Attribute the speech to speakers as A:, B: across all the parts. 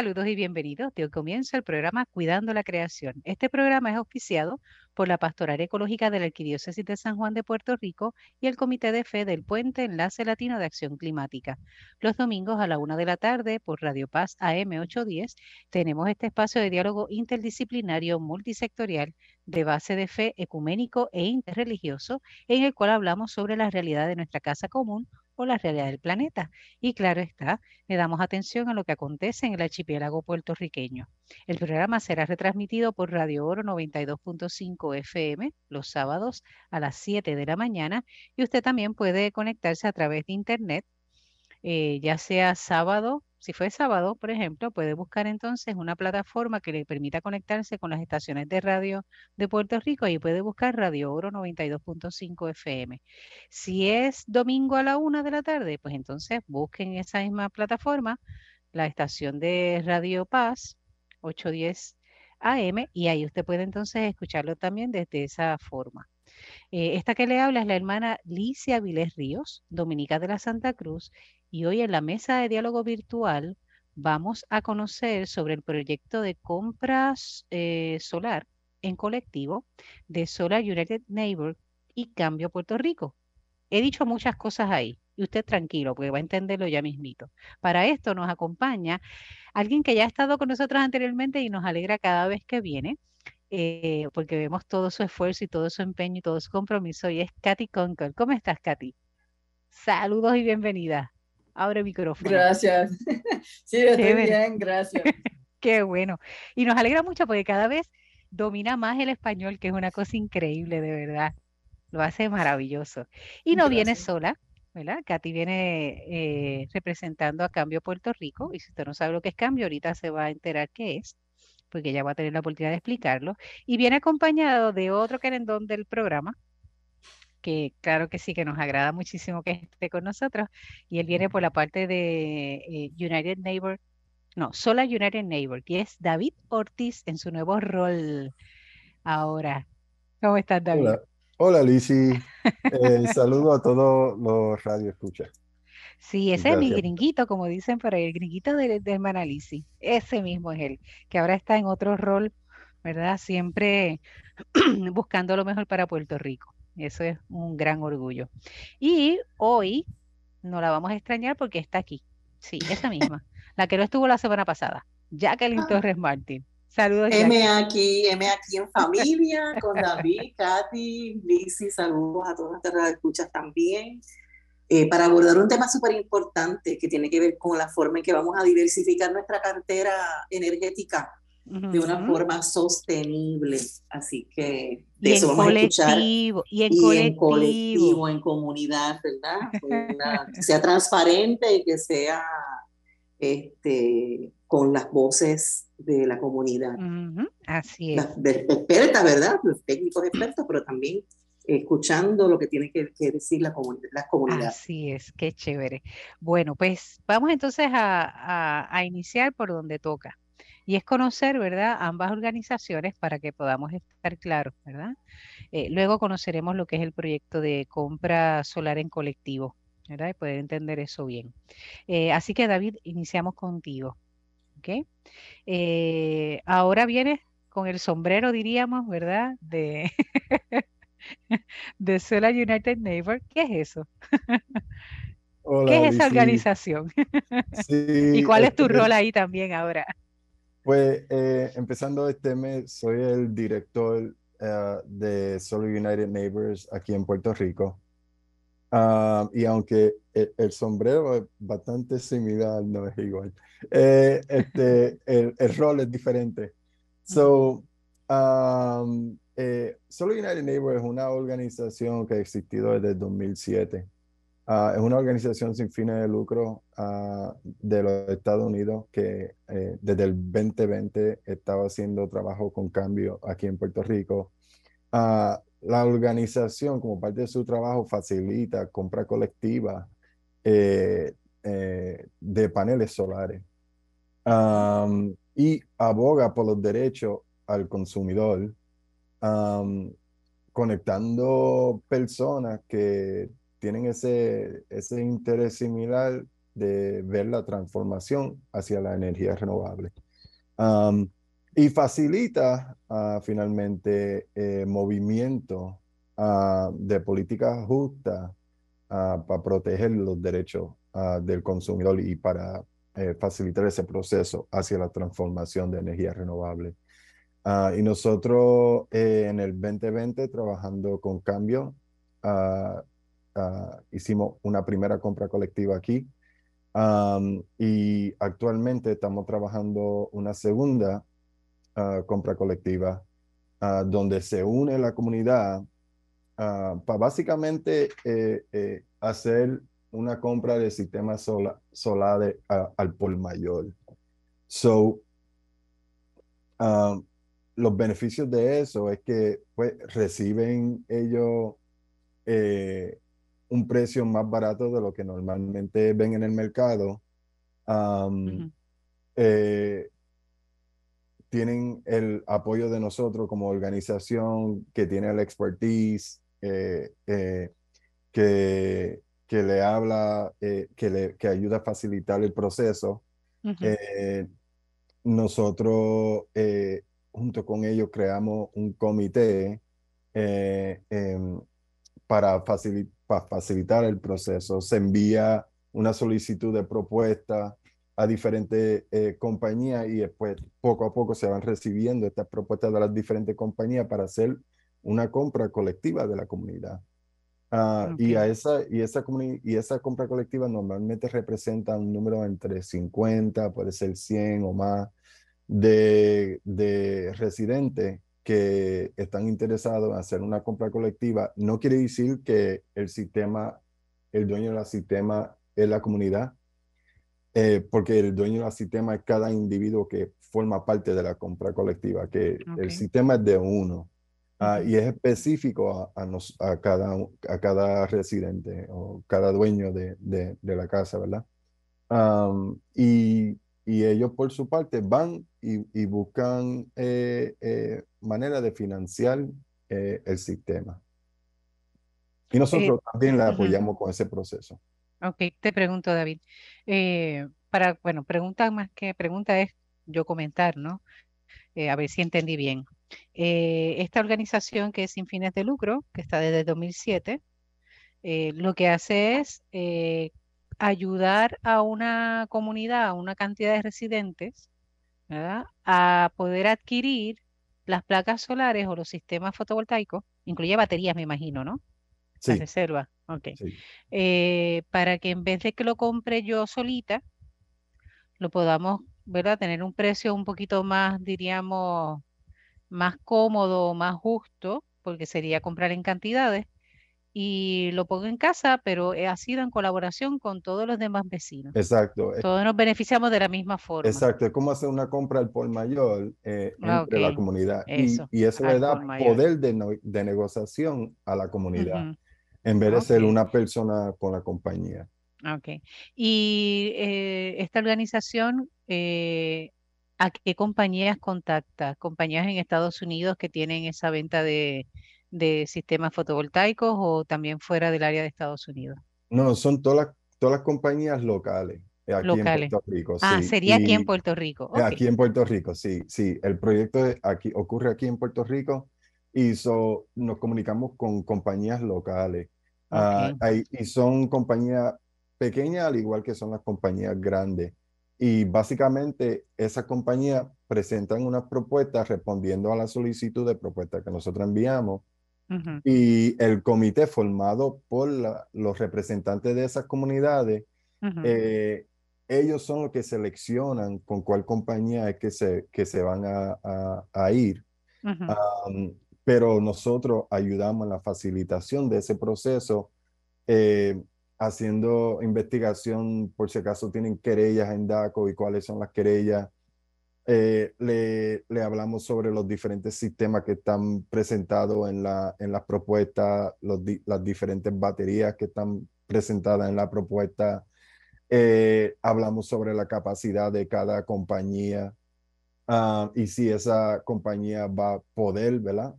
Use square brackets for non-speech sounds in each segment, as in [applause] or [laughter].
A: Saludos y bienvenidos. Hoy comienza el programa Cuidando la Creación. Este programa es auspiciado por la Pastoral Ecológica de la Arquidiócesis de San Juan de Puerto Rico y el Comité de Fe del Puente Enlace Latino de Acción Climática. Los domingos a la una de la tarde por Radio Paz AM 810 tenemos este espacio de diálogo interdisciplinario multisectorial de base de fe ecuménico e interreligioso en el cual hablamos sobre la realidad de nuestra casa común la realidad del planeta. Y claro está, le damos atención a lo que acontece en el archipiélago puertorriqueño. El programa será retransmitido por Radio Oro 92.5 FM los sábados a las 7 de la mañana y usted también puede conectarse a través de Internet, eh, ya sea sábado si fue sábado, por ejemplo, puede buscar entonces una plataforma que le permita conectarse con las estaciones de radio de Puerto Rico y puede buscar Radio Oro 92.5 FM. Si es domingo a la una de la tarde, pues entonces busquen esa misma plataforma la estación de Radio Paz 810 AM y ahí usted puede entonces escucharlo también desde esa forma. Eh, esta que le habla es la hermana Licia Viles Ríos, dominica de la Santa Cruz, y hoy en la mesa de diálogo virtual vamos a conocer sobre el proyecto de compras eh, solar en colectivo de Solar United Neighbor y Cambio Puerto Rico. He dicho muchas cosas ahí y usted tranquilo porque va a entenderlo ya mismito. Para esto nos acompaña alguien que ya ha estado con nosotros anteriormente y nos alegra cada vez que viene. Eh, porque vemos todo su esfuerzo y todo su empeño y todo su compromiso, y es Katy Conker. ¿Cómo estás, Katy? Saludos y bienvenida. Abre micrófono.
B: Gracias. [laughs] Sí, estoy bien, gracias. [laughs]
A: Qué bueno. Y nos alegra mucho porque cada vez domina más el español, que es una cosa increíble, de verdad. Lo hace maravilloso. Y no viene sola, ¿verdad? Katy viene eh, representando a Cambio Puerto Rico. Y si usted no sabe lo que es Cambio, ahorita se va a enterar qué es, porque ya va a tener la oportunidad de explicarlo. Y viene acompañado de otro querendón del programa, que claro que sí, que nos agrada muchísimo que esté con nosotros. Y él viene por la parte de eh, United Neighbor, no, Sola United Neighbor, que es David Ortiz en su nuevo rol ahora. ¿Cómo estás, David?
C: Hola, Hola Lizzy. Eh, saludo a todos los radio escucha.
A: Sí, ese es mi gringuito, como dicen por ahí, el gringuito de, de hermana Lizzy. Ese mismo es él, que ahora está en otro rol, ¿verdad? Siempre [clears throat] buscando lo mejor para Puerto Rico. Eso es un gran orgullo. Y hoy no la vamos a extrañar porque está aquí. Sí, esa misma. [laughs] la que no estuvo la semana pasada. Jacqueline ah. Torres Martín. Saludos.
B: M aquí, M aquí en familia, con David, [laughs] Katy, Lizzy, saludos a todas las escuchas también. Eh, para abordar un tema súper importante que tiene que ver con la forma en que vamos a diversificar nuestra cartera energética de una forma sostenible. Así que de eso vamos a escuchar.
A: Y en,
B: colectivo, en comunidad, ¿verdad? que sea transparente y que sea este, con las voces de la comunidad.
A: Así es.
B: expertas, ¿verdad? Los técnicos expertos, pero también escuchando lo que tiene que, decir la las comunidades.
A: Así es, qué chévere. Bueno, pues vamos entonces a, a iniciar por donde toca. Y es conocer, ¿verdad?, ambas organizaciones para que podamos estar claros, ¿verdad? Eh, luego conoceremos lo que es el proyecto de compra solar en colectivo, ¿verdad? Y poder entender eso bien. Eh, así que, David, iniciamos contigo. ¿Ok? Eh, ahora vienes con el sombrero, diríamos, ¿verdad? De, [laughs] de Solar United Neighbor. ¿Qué es eso? ¿Qué es esa organización? [laughs] ¿Y cuál es tu rol ahí también ahora?
C: Pues eh, empezando este mes, soy el director eh, de Solar United Neighbors aquí en Puerto Rico. Ah, y aunque el, sombrero es bastante similar, no es igual, eh, este, [laughs] el, el, rol es diferente. So, um, Solar United Neighbors es una organización que ha existido desde el 2007. Ah, es una organización sin fines de lucro ah, de los Estados Unidos que eh, desde el 2020 estaba haciendo trabajo con cambio aquí en Puerto Rico. Ah, la organización, como parte de su trabajo, facilita compra colectiva eh, eh, de paneles solares y aboga por los derechos al consumidor, conectando personas que tienen ese, ese interés similar de ver la transformación hacia la energía renovable. y facilita uh, finalmente eh, movimiento uh, de políticas justas para proteger los derechos del consumidor y para eh, facilitar ese proceso hacia la transformación de energía renovable. y nosotros eh, en el 2020, trabajando con Cambio, hicimos una primera compra colectiva aquí y actualmente estamos trabajando una segunda uh, compra colectiva uh, donde se une la comunidad uh, para básicamente eh, eh, hacer una compra de sistemas sola, solares al por mayor. So, los beneficios de eso es que pues, reciben ellos eh, un precio más barato de lo que normalmente ven en el mercado. eh, tienen el apoyo de nosotros como organización que tiene el expertise, eh, eh, que, que le habla, eh, que, le, que ayuda a facilitar el proceso. nosotros, junto con ellos, creamos un comité em, para, para facilitar el proceso. Se envía una solicitud de propuesta a diferentes eh, compañías y después poco a poco se van recibiendo estas propuestas de las diferentes compañías para hacer una compra colectiva de la comunidad. Ah, y, a esa, y, esa y esa compra colectiva normalmente representa un número entre 50, puede ser 100 o más, de, de residentes que están interesados en hacer una compra colectiva. No quiere decir que el sistema, el dueño del sistema es la comunidad, eh, porque el dueño del sistema es cada individuo que forma parte de la compra colectiva, que el sistema es de uno ah, y es específico a, a, cada, a cada residente o cada dueño de, de, la casa, ¿verdad? y, y, ellos por su parte van y, y buscan eh, eh, manera de financiar el sistema. Y nosotros también la apoyamos con ese proceso.
A: Ok, te pregunto, David. Eh, para, bueno, pregunta más que pregunta es yo comentar, ¿no? Eh, a ver si entendí bien. Eh, esta organización que es sin fines de lucro, que está desde 2007, lo que hace es ayudar a una comunidad, a una cantidad de residentes, ¿verdad? A poder adquirir las placas solares o los sistemas fotovoltaicos, incluye baterías, me imagino, ¿no?
C: Sí.
A: reserva, ok. Eh, para que en vez de que lo compre yo solita, lo podamos, ¿verdad? Tener un precio un poquito más, diríamos, más cómodo, más justo, porque sería comprar en cantidades, y lo pongo en casa, pero ha sido en colaboración con todos los demás vecinos.
C: Exacto.
A: Todos nos beneficiamos de la misma forma.
C: Exacto, es como hacer una compra al por mayor eh, entre la comunidad. y, eso le da poder de, negociación a la comunidad en vez de ser una persona con la compañía.
A: Ok. Y eh, esta organización, eh, ¿a qué compañías contacta? ¿Compañías en Estados Unidos que tienen esa venta de, sistemas fotovoltaicos o también fuera del área de Estados Unidos?
C: No, son todas las, todas las compañías locales. Eh, aquí
A: locales.
C: en Puerto Rico.
A: Ah, sería aquí en Puerto Rico.
C: Aquí en Puerto Rico, sí, sí. El proyecto aquí, ocurre aquí en Puerto Rico y nos comunicamos con compañías locales. Ah, y son compañías pequeñas al igual que son las compañías grandes. Y básicamente esas compañías presentan unas propuestas respondiendo a la solicitud de propuesta que nosotros enviamos. Y el comité formado por los representantes de esas comunidades, eh, ellos son los que seleccionan con cuál compañía es que se, que se van a, a, ir. Pero nosotros ayudamos en la facilitación de ese proceso, eh, haciendo investigación por si acaso tienen querellas en DACO y cuáles son las querellas. Eh, le, le, hablamos sobre los diferentes sistemas que están presentados en, la, en las propuestas, los, las diferentes baterías que están presentadas en la propuesta. Eh, hablamos sobre la capacidad de cada compañía ah, y si esa compañía va a poder, ¿verdad?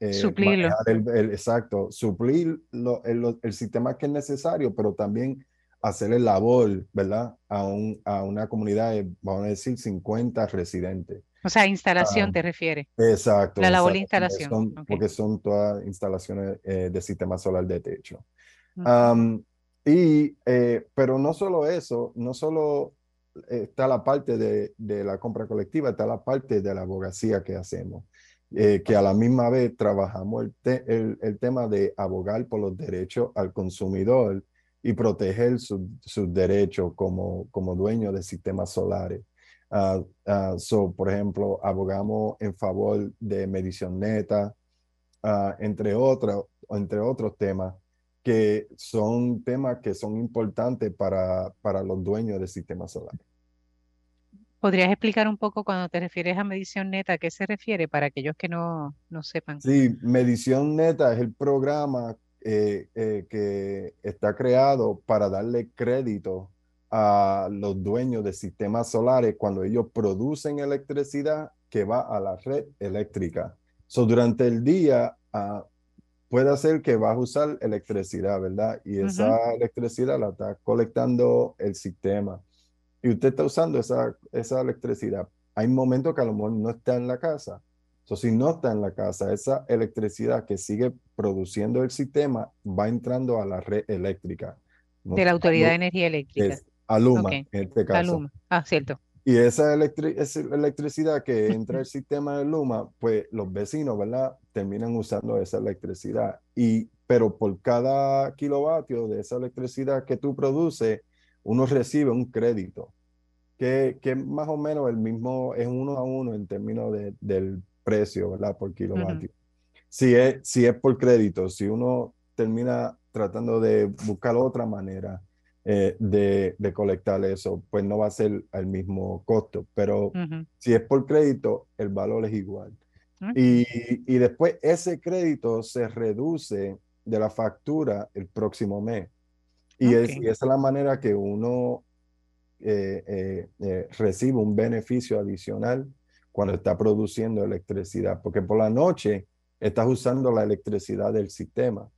A: Eh, Suplirlo.
C: El, exacto, suplir lo, el, el, sistema que es necesario, pero también hacerle labor, ¿verdad? A, un, a una comunidad de, vamos a decir, 50 residentes.
A: O sea, instalación ah, te refiere.
C: Exacto.
A: La labor de instalación.
C: Porque son todas instalaciones eh, de sistema solar de techo. y, eh, pero no solo eso, no solo está la parte de, de, la compra colectiva, está la parte de la abogacía que hacemos. Eh, que a la misma vez trabajamos el, el, el, tema de abogar por los derechos al consumidor y proteger sus derechos como, como dueño de sistemas solares. Uh, so, por ejemplo, abogamos en favor de medición neta, uh, entre, otros, entre otros temas que son temas que son importantes para, para los dueños de sistemas solares.
A: ¿Podrías explicar un poco cuando te refieres a medición neta, a qué se refiere para aquellos que no, no sepan?
C: Sí, medición neta es el programa eh, eh, que está creado para darle crédito a los dueños de sistemas solares cuando ellos producen electricidad que va a la red eléctrica. So, durante el día uh, puede ser que vas a usar electricidad, ¿verdad? Y esa electricidad la está colectando el sistema y usted está usando esa, esa electricidad, hay momentos que a lo mejor no está en la casa. So, si no está en la casa, esa electricidad que sigue produciendo el sistema va entrando a la red eléctrica.
A: De la Autoridad de Energía Eléctrica.
C: Es Aluma, en este caso. Aluma.
A: Ah, cierto.
C: Y esa, esa, electricidad que entra al [laughs] sistema de Luma, pues los vecinos, ¿verdad? Terminan usando esa electricidad. Y, pero por cada kilovatio de esa electricidad que tú produces, uno recibe un crédito que, que más o menos el mismo, es uno a uno en términos de, del precio, ¿verdad? Por kilovatio. Si, es, si es por crédito, si uno termina tratando de buscar otra manera eh, de, de, colectar eso, pues no va a ser el mismo costo, pero si es por crédito, el valor es igual. y, y, después ese crédito se reduce de la factura el próximo mes. Y, es, y esa es la manera que uno eh, eh, eh, recibe un beneficio adicional cuando está produciendo electricidad, porque por la noche estás usando la electricidad del sistema.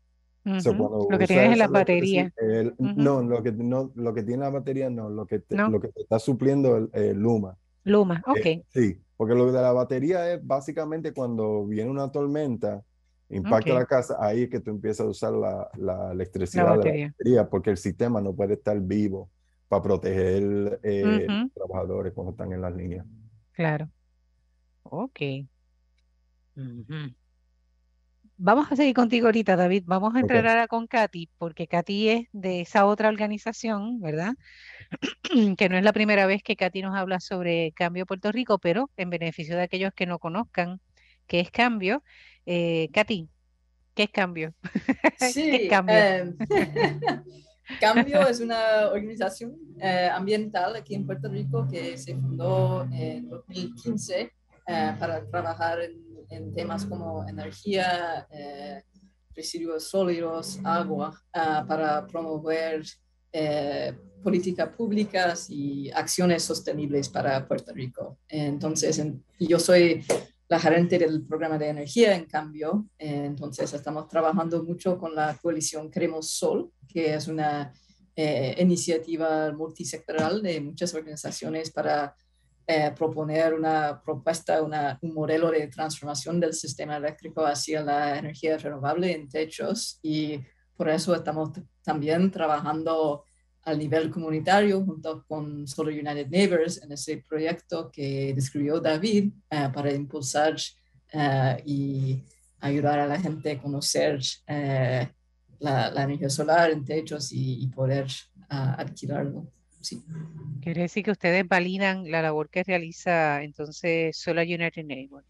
A: lo que tienes en la batería.
C: No, lo que, no, lo que tiene la batería no, lo que te, Lo que te está supliendo el, Luma.
A: Luma, ok.
C: sí, porque lo de la batería es básicamente cuando viene una tormenta, impacta la casa, ahí es que tú empiezas a usar la, la electricidad de la batería, porque el sistema no puede estar vivo para proteger eh, los trabajadores cuando están en las líneas.
A: Claro. Ok. Vamos a seguir contigo ahorita, David. Vamos a entrar ahora con Katy, porque Katy es de esa otra organización, ¿verdad? [clears throat] que no es la primera vez que Katy nos habla sobre Cambio Puerto Rico, pero en beneficio de aquellos que no conozcan qué es Cambio. Eh, Katy, ¿qué es Cambio? [laughs]
D: Sí, ¿Qué es Cambio? Em, [laughs] Cambio es una organización eh, ambiental aquí en Puerto Rico que se fundó en 2015 eh, para trabajar en, temas como energía, eh, residuos sólidos, agua, para promover políticas públicas y acciones sostenibles para Puerto Rico. Entonces, yo soy la gerente del programa de energía, en cambio. Eh, entonces, estamos trabajando mucho con la coalición Queremos Sol, que es una eh, iniciativa multisectoral de muchas organizaciones para eh, proponer una propuesta, un modelo de transformación del sistema eléctrico hacia la energía renovable en techos. Y por eso estamos también trabajando al nivel comunitario junto con Solar United Neighbors en ese proyecto que describió David eh, para impulsar eh, y ayudar a la gente a conocer la, energía solar en techos y, poder alquilarlo. Sí.
A: Quiere decir que ustedes validan la labor que realiza entonces Solar United Neighbors.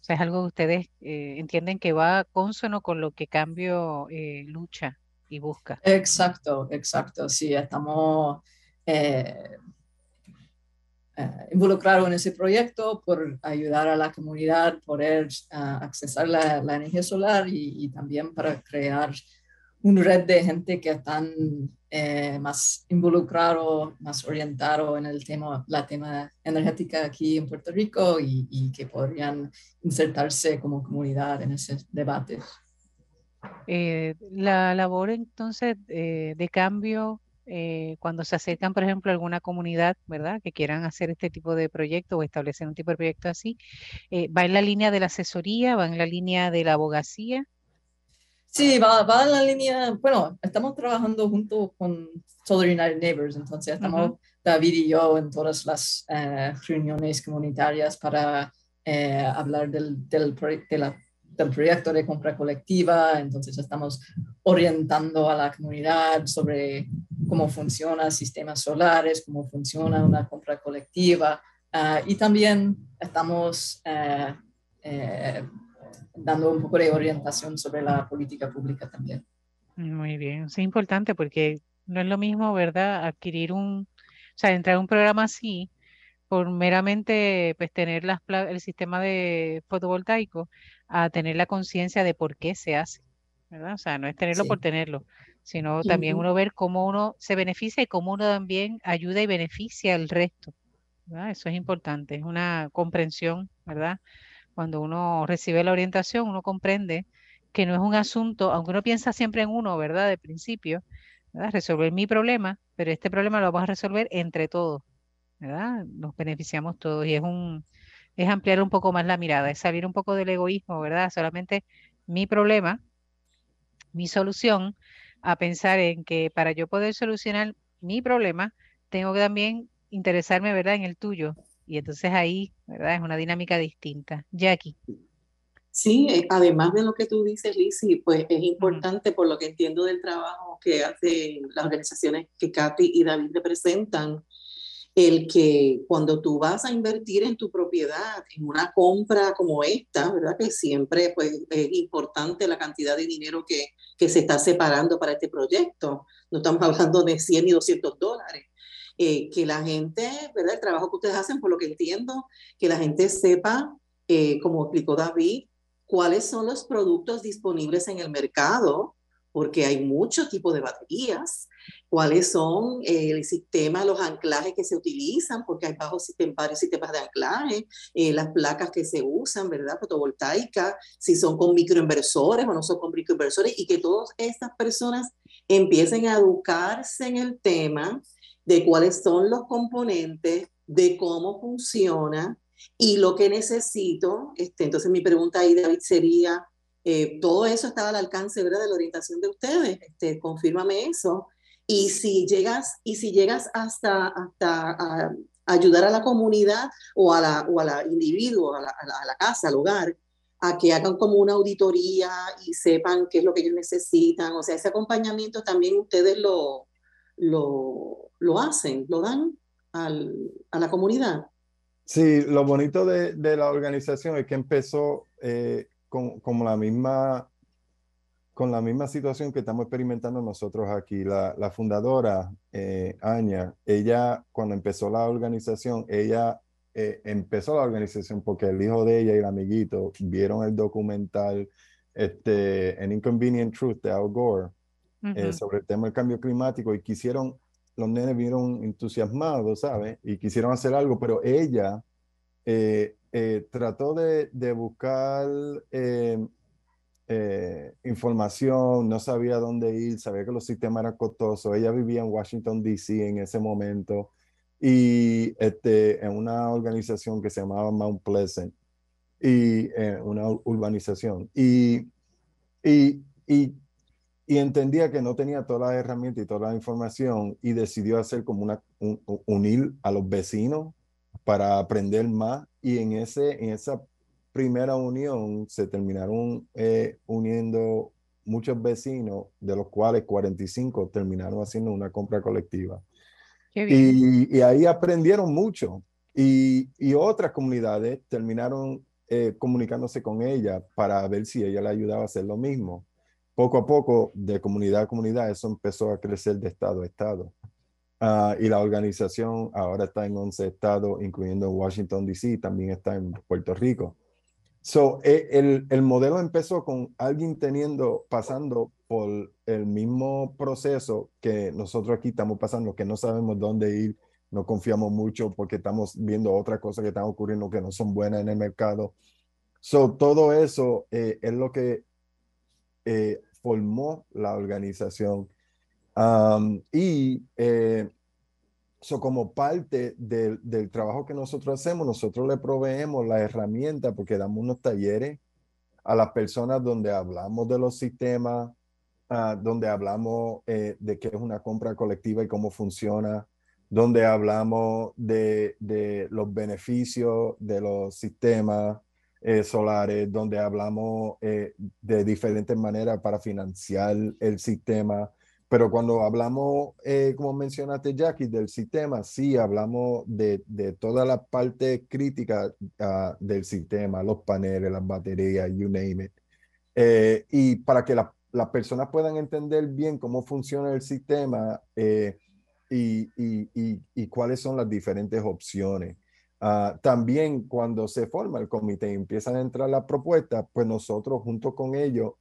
A: O sea, es algo que ustedes entienden que va consono con lo que Cambio lucha y busca.
D: Exacto, exacto. Sí, estamos eh, eh, involucrados en ese proyecto por ayudar a la comunidad poder uh, accesar la, energía solar y, también para crear una red de gente que están eh, más involucrado, más orientado en el tema, la tema energética aquí en Puerto Rico y, que podrían insertarse como comunidad en ese debate.
A: Eh, la labor entonces eh, de cambio eh, cuando se acercan, por ejemplo, alguna comunidad, ¿verdad? Que quieran hacer este tipo de proyecto o establecer un tipo de proyecto así, eh, ¿va en la línea de la asesoría, va en la línea de la abogacía?
D: Sí, va, va en la línea, bueno, estamos trabajando junto con Solar United Neighbors, entonces estamos David y yo en todas las eh, reuniones comunitarias para hablar del, del, de la del proyecto de compra colectiva, entonces estamos orientando a la comunidad sobre cómo funcionan sistemas solares, cómo funciona una compra colectiva ah, y también estamos eh, eh, dando un poco de orientación sobre la política pública también.
A: Muy bien, es importante porque no es lo mismo, ¿verdad? Adquirir un, o sea, entrar a un programa así por meramente pues tener las, el sistema de fotovoltaico a tener la conciencia de por qué se hace, ¿verdad? O sea, no es tenerlo por tenerlo, sino también uno ver cómo uno se beneficia y cómo uno también ayuda y beneficia al resto. ¿verdad? Eso es importante, es una comprensión, ¿verdad? Cuando uno recibe la orientación, uno comprende que no es un asunto, aunque uno piensa siempre en uno, ¿verdad? De principio, ¿verdad? resolver mi problema, pero este problema lo vamos a resolver entre todos. ¿verdad? Nos beneficiamos todos y es un es ampliar un poco más la mirada, es salir un poco del egoísmo, ¿verdad? Solamente mi problema, mi solución, a pensar en que para yo poder solucionar mi problema, tengo que también interesarme, ¿verdad?, en el tuyo. Y entonces ahí, ¿verdad? Es una dinámica distinta. Jackie.
B: Sí, eh, además de lo que tú dices, Lizzy, pues es importante, por lo que entiendo del trabajo que hacen las organizaciones que Katy y David representan, el que cuando tú vas a invertir en tu propiedad, en una compra como esta, ¿verdad? Que siempre pues, es importante la cantidad de dinero que, que se está separando para este proyecto. No estamos [laughs] hablando de 100 y 200 dólares. Eh, que la gente, ¿verdad? El trabajo que ustedes hacen, por lo que entiendo, que la gente sepa, eh, como explicó David, cuáles son los productos disponibles en el mercado, porque hay muchos tipos de baterías, cuáles son eh, el sistema, los anclajes que se utilizan, porque hay varios sistemas de anclaje, eh, las placas que se usan, ¿verdad? Fotovoltaicas, si son con microinversores o no son con microinversores, y que todas estas personas empiecen a educarse en el tema de cuáles son los componentes, de cómo funciona y lo que necesito. Este, entonces mi pregunta ahí, David, sería, eh, todo eso estaba al alcance ¿verdad? de la orientación de ustedes, este, confírmame eso. Y si llegas, y si llegas hasta, hasta ayudar a la comunidad o a la, o a la individuo, a la, a la, casa, al hogar, a que hagan como una auditoría y sepan qué es lo que ellos necesitan. O sea, ese acompañamiento también ustedes lo, lo, lo hacen, lo dan al, a la comunidad.
C: Sí, lo bonito de, de la organización es que empezó eh, con, como la misma con la misma situación que estamos experimentando nosotros aquí. La, la fundadora, eh, Aña, ella cuando empezó la organización, ella eh, empezó la organización porque el hijo de ella y el amiguito vieron el documental este, An Inconvenient Truth de Al Gore eh, sobre el tema del cambio climático y quisieron, los nenes vieron entusiasmados, ¿sabes? Y quisieron hacer algo, pero ella eh, trató de, de buscar eh, eh, información, no sabía dónde ir, sabía que los sistemas eran costosos. Ella vivía en Washington, D.C. en ese momento y este, en una organización que se llamaba Mount Pleasant, y una urbanización. Y, y, y, y, entendía que no tenía todas las herramientas y toda la información y decidió hacer como una, unir a los vecinos para aprender más y en, ese, en esa primera unión se terminaron eh, uniendo muchos vecinos, de los cuales 45 terminaron haciendo una compra colectiva. Y, y, ahí aprendieron mucho. Y, y otras comunidades terminaron eh, comunicándose con ella para ver si ella le ayudaba a hacer lo mismo. Poco a poco, de comunidad a comunidad, eso empezó a crecer de estado a estado. Ah, y la organización ahora está en 11 estados, incluyendo Washington, D.C., también está en Puerto Rico. So, eh, el, el, modelo empezó con alguien teniendo, pasando por el mismo proceso que nosotros aquí estamos pasando, que no sabemos dónde ir, no confiamos mucho porque estamos viendo otras cosas que están ocurriendo que no son buenas en el mercado. Todo eso eh, es lo que eh, formó la organización. Y eh, como parte del, del, trabajo que nosotros hacemos, nosotros le proveemos la herramienta porque damos unos talleres a las personas donde hablamos de los sistemas, ah, donde hablamos eh, de qué es una compra colectiva y cómo funciona, donde hablamos de, de los beneficios de los sistemas eh, solares, donde hablamos eh, de diferentes maneras para financiar el sistema, pero cuando hablamos, eh, como mencionaste, Jackie, del sistema, sí hablamos de, de toda la parte crítica ah, del sistema, los paneles, las baterías, you name it. Eh, y para que las personas puedan entender bien cómo funciona el sistema eh, y, y, y, cuáles son las diferentes opciones. Ah, también cuando se forma el comité y empiezan a entrar las propuestas, pues nosotros junto con ellos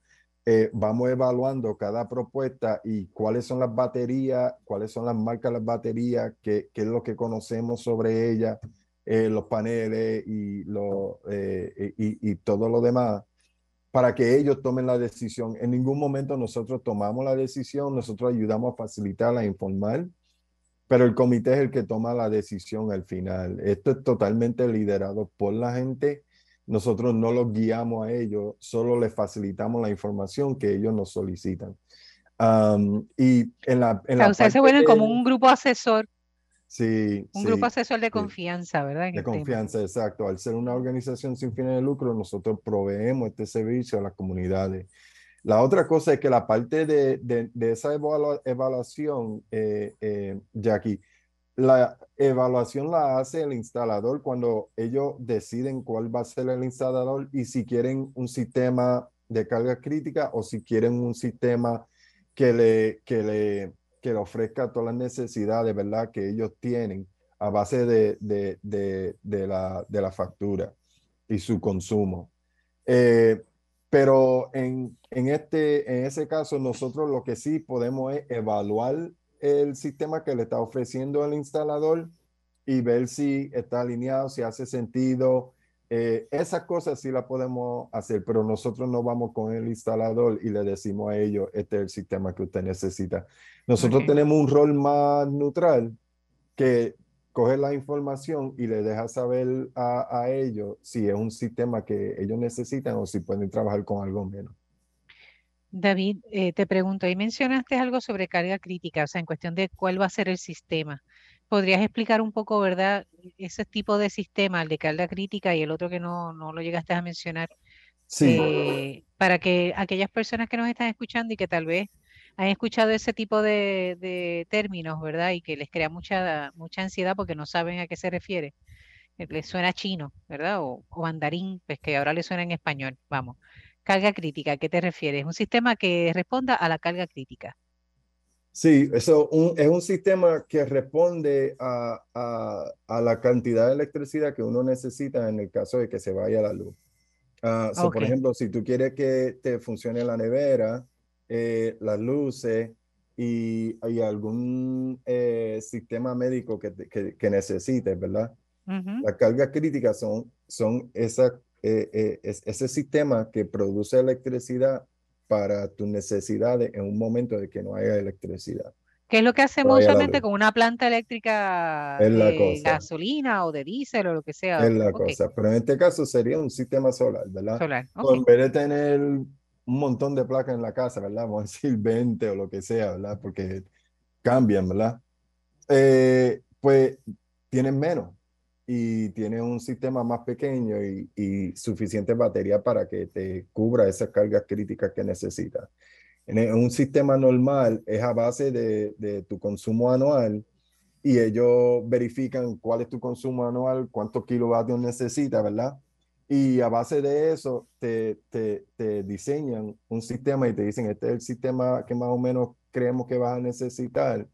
C: eh, vamos evaluando cada propuesta y cuáles son las baterías, cuáles son las marcas de las baterías, qué, qué es lo que conocemos sobre ellas, eh, los paneles y, lo, eh, y, y, todo lo demás, para que ellos tomen la decisión. En ningún momento nosotros tomamos la decisión, nosotros ayudamos a facilitar, a informar, pero el comité es el que toma la decisión al final. Esto es totalmente liderado por la gente nosotros no los guiamos a ellos, solo les facilitamos la información que ellos nos solicitan. y en la, en
A: o sea, se vuelven como un grupo asesor.
C: Sí.
A: Un grupo asesor de confianza, ¿verdad?
C: de confianza, exacto. Al ser una organización sin fines de lucro, nosotros proveemos este servicio a las comunidades. La otra cosa es que la parte de, de, esa evaluación, eh, eh, Jackie, la evaluación la hace el instalador cuando ellos deciden cuál va a ser el instalador y si quieren un sistema de carga crítica o si quieren un sistema que le, que le, que le ofrezca todas las necesidades ¿verdad? que ellos tienen a base de, de, de, de la, de la factura y su consumo. Eh, pero en, en, este, en ese caso, nosotros lo que sí podemos es evaluar el sistema que le está ofreciendo el instalador y ver si está alineado, si hace sentido. Eh, esas cosas sí las podemos hacer, pero nosotros no vamos con el instalador y le decimos a ellos, este es el sistema que usted necesita. Nosotros tenemos un rol más neutral que coge la información y le deja saber a, a ellos si es un sistema que ellos necesitan o si pueden trabajar con algo menos.
A: David, eh, te pregunto, ahí mencionaste algo sobre carga crítica, o sea, en cuestión de cuál va a ser el sistema. ¿Podrías explicar un poco, verdad, ese tipo de sistema, el de carga crítica y el otro que no, no lo llegaste a mencionar?
C: Sí.
A: Eh, para que aquellas personas que nos están escuchando y que tal vez han escuchado ese tipo de, de términos, ¿verdad? Y que les crea mucha, mucha ansiedad porque no saben a qué se refiere. Eh, les suena chino, ¿verdad? O, o mandarín, pues que ahora les suena en español, vamos. Carga crítica, ¿a qué te refieres? Un sistema que responda a la carga crítica.
C: Sí, eso es un sistema que responde a, a, la cantidad de electricidad que uno necesita en el caso de que se vaya la luz. Uh, Por ejemplo, si tú quieres que te funcione la nevera, eh, las luces y, hay algún eh, sistema médico que, que, que necesites, ¿verdad? Las cargas críticas son, son esas eh, eh, es, ese sistema que produce electricidad para tus necesidades en un momento de que no haya electricidad.
A: ¿Qué es lo que hacemos usualmente con una planta eléctrica de gasolina o de diésel o lo que sea?
C: Es la cosa, pero en este caso sería un sistema solar, ¿verdad?
A: Solar.
C: En vez de tener un montón de placas en la casa, ¿verdad? [laughs] Vamos a decir 20 o lo que sea, ¿verdad? Porque cambian, ¿verdad? Eh, pues tienen menos y tiene un sistema más pequeño y, suficiente batería para que te cubra esas cargas críticas que necesitas. En un sistema normal es a base de, de, tu consumo anual y ellos verifican cuál es tu consumo anual, cuántos kilovatios necesitas, ¿verdad? Y a base de eso te, te, te, diseñan un sistema y te dicen, este es el sistema que más o menos creemos que vas a necesitar.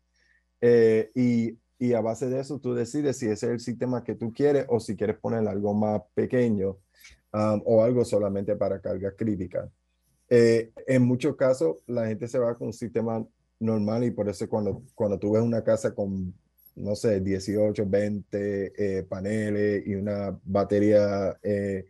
C: Eh, y y a base de eso tú decides si ese es el sistema que tú quieres o si quieres poner algo más pequeño um, o algo solamente para carga crítica. Eh, en muchos casos la gente se va con un sistema normal y por eso cuando, cuando tú ves una casa con, no sé, 18, 20 eh, paneles y una batería eh,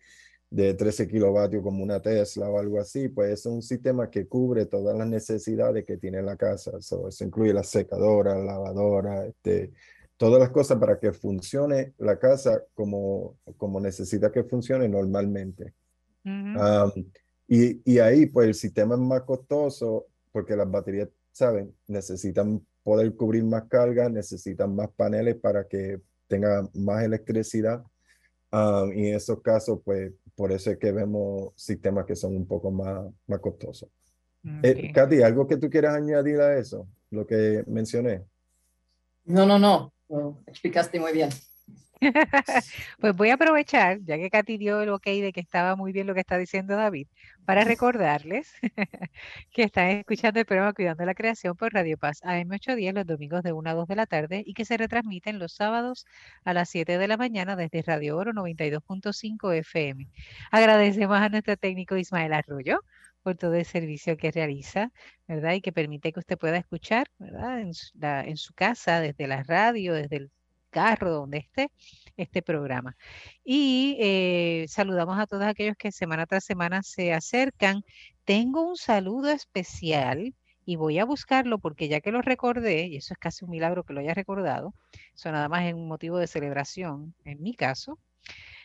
C: de 13 kilovatios como una Tesla o algo así, pues es un sistema que cubre todas las necesidades que tiene la casa. eso incluye la secadora, la lavadora, este, todas las cosas para que funcione la casa como, como necesita que funcione normalmente. y, y, ahí, pues el sistema es más costoso porque las baterías, ¿saben? Necesitan poder cubrir más carga, necesitan más paneles para que tenga más electricidad. y en esos casos, pues por eso es que vemos sistemas que son un poco más, más costosos. Eh, Katy, ¿algo que tú quieras añadir a eso? Lo que mencioné.
D: No, no, no. explicaste muy bien. [laughs]
A: pues voy a aprovechar, ya que Katy dio el ok de que estaba muy bien lo que está diciendo David, para [laughs] recordarles [laughs] que están escuchando el programa Cuidando la Creación por Radio Paz AM810 los domingos de 1 a 2 de la tarde y que se retransmiten los sábados a las 7 de la mañana desde Radio Oro 92.5 FM. Agradecemos a nuestro técnico Ismael Arroyo por todo el servicio que realiza, ¿verdad? Y que permite que usted pueda escuchar, ¿verdad? En su, en su casa, desde la radio, desde el carro, donde esté este programa. Y eh, saludamos a todos aquellos que semana tras semana se acercan. Tengo un saludo especial y voy a buscarlo porque ya que lo recordé, y eso es casi un milagro que lo haya recordado, eso nada más es un motivo de celebración en mi caso.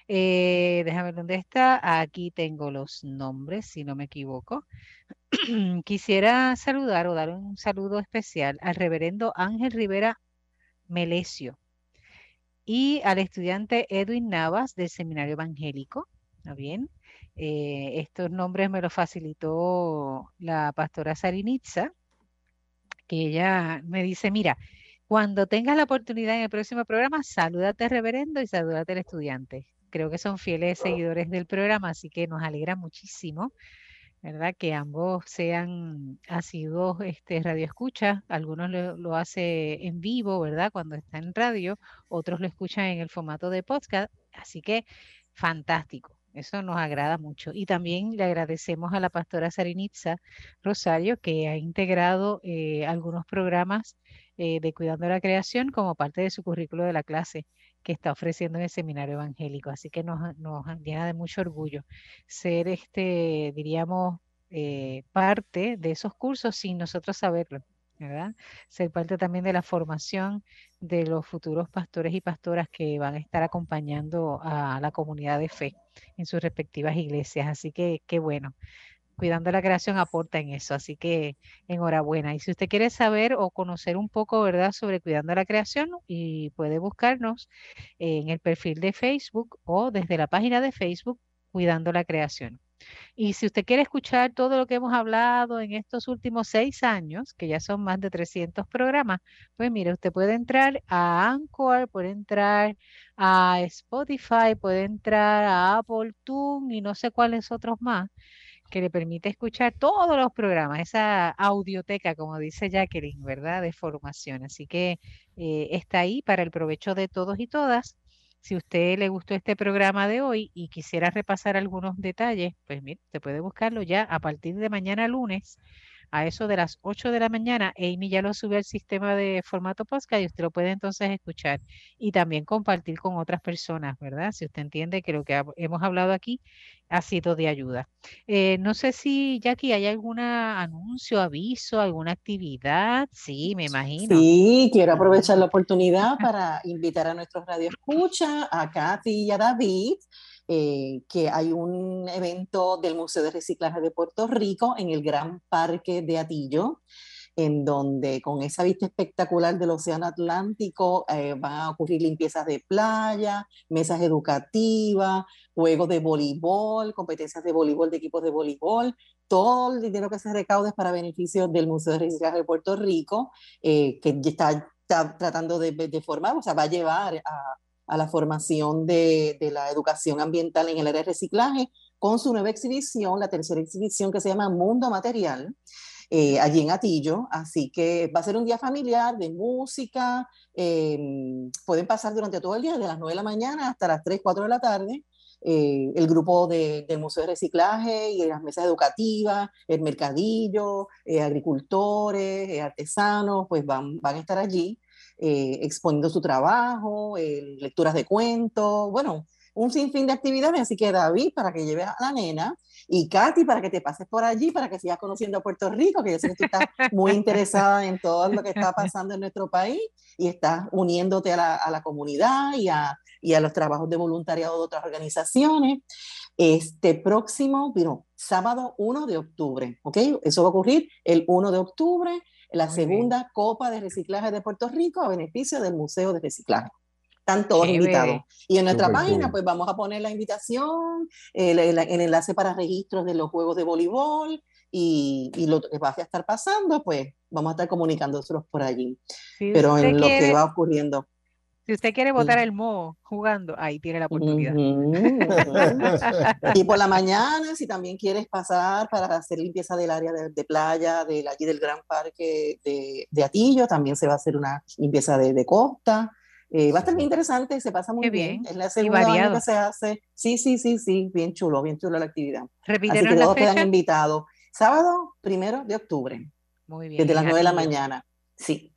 A: Eh, déjame ver dónde está. Aquí tengo los nombres, si no me equivoco. [clears throat] Quisiera saludar o dar un saludo especial al reverendo Ángel Rivera Melesio y al estudiante Edwin Navas del Seminario Evangélico. ¿Está bien? Eh, estos nombres me los facilitó la pastora Sarinitza, que ella me dice, mira, cuando tengas la oportunidad en el próximo programa, salúdate reverendo y salúdate al estudiante. Creo que son fieles seguidores del programa, así que nos alegra muchísimo ¿verdad? Que ambos sean asiduos este, radioescuchas. Algunos lo, lo, hace en vivo, ¿verdad? Cuando está en radio, otros lo escuchan en el formato de podcast. Así que fantástico. Eso nos agrada mucho. Y también le agradecemos a la pastora Sarinitza Rosario, que ha integrado eh, algunos programas eh, de Cuidando la Creación como parte de su currículo de la clase que está ofreciendo en el seminario evangélico. Así que nos, nos llena de mucho orgullo ser, este, diríamos, eh, parte de esos cursos sin nosotros saberlo. Ser parte también de la formación de los futuros pastores y pastoras que van a estar acompañando a la comunidad de fe en sus respectivas iglesias. Así que qué bueno. Cuidando la creación aporta en eso, así que enhorabuena. Y si usted quiere saber o conocer un poco, ¿verdad?, sobre Cuidando la Creación, y puede buscarnos en el perfil de Facebook o desde la página de Facebook Cuidando la Creación. Y si usted quiere escuchar todo lo que hemos hablado en estos últimos seis años, que ya son más de 300 programas, pues mire, usted puede entrar a Anchor, puede entrar a Spotify, puede entrar a Apple Tune y no sé cuáles otros más que le permite escuchar todos los programas, esa audioteca, como dice Jacqueline, ¿verdad? De formación. Así que eh, está ahí para el provecho de todos y todas. Si usted le gustó este programa de hoy y quisiera repasar algunos detalles, pues mire, usted puede buscarlo ya a partir de mañana lunes a eso de las 8 de la mañana. Amy ya lo sube al sistema de formato podcast y usted lo puede entonces escuchar y también compartir con otras personas, ¿verdad? Si usted entiende que lo que hemos hablado aquí ha sido de ayuda. Eh, no sé si, Jackie, ¿hay algún anuncio, aviso, alguna actividad? Sí, me imagino.
B: Sí, quiero aprovechar la [laughs] oportunidad para invitar a nuestros radioescuchas, a Katy y a David, eh, que hay un evento del Museo de Reciclaje de Puerto Rico en el Gran Parque de Atillo, en donde con esa vista espectacular del Océano Atlántico eh, van a ocurrir limpiezas de playa, mesas educativas, juegos de voleibol, competencias de voleibol, de equipos de voleibol, todo el dinero que se recaude es para beneficio del Museo de Reciclaje de Puerto Rico, eh, que está, tratando de, de, formar, o sea, va a llevar a, a la formación de, la educación ambiental en el área de reciclaje con su nueva exhibición, la tercera exhibición que se llama Mundo Material, eh, allí en Atillo. Así que va a ser un día familiar de música. Eh, pueden pasar durante todo el día, de las 9 de la mañana hasta las 3, 4 de la tarde. Eh, el grupo de, del Museo de Reciclaje y las mesas educativas, el mercadillo, agricultores, artesanos, pues van, van a estar allí. Eh, exponiendo su trabajo, eh, lecturas de cuentos, bueno, un sinfín de actividades, así que David, para que lleves a la nena, y Katy, para que te pases por allí, para que sigas conociendo a Puerto Rico, que yo sé que tú estás muy interesada en todo lo que está pasando en nuestro país y estás uniéndote a la, a la comunidad y a, y a, los trabajos de voluntariado de otras organizaciones. Este próximo, bueno, sábado 1 de octubre, ¿ok? Eso va a ocurrir el 1 de octubre, la segunda Copa de Reciclaje de Puerto Rico a beneficio del Museo de Reciclaje. Están todos invitados. Y en nuestra página, pues vamos a poner la invitación, el, el, enlace para registros de los juegos de voleibol y, y, lo que va a estar pasando, pues vamos a estar comunicándoselos por allí. Pero en lo que va ocurriendo.
A: Si usted quiere votar el mo jugando, ahí tiene la oportunidad. [laughs]
B: y por la mañana, si también quieres pasar para hacer limpieza del área de, playa, de allí del gran parque de, de, Atillo, también se va a hacer una limpieza de, de costa. Eh, va a estar bien interesante, se pasa muy bien. Es la segunda año que se hace. Sí, sí, sí, sí, bien chulo, bien chulo la actividad. Así que todos quedan invitados. Sábado, primero de octubre. Muy bien. Desde las nueve de la mañana. Sí.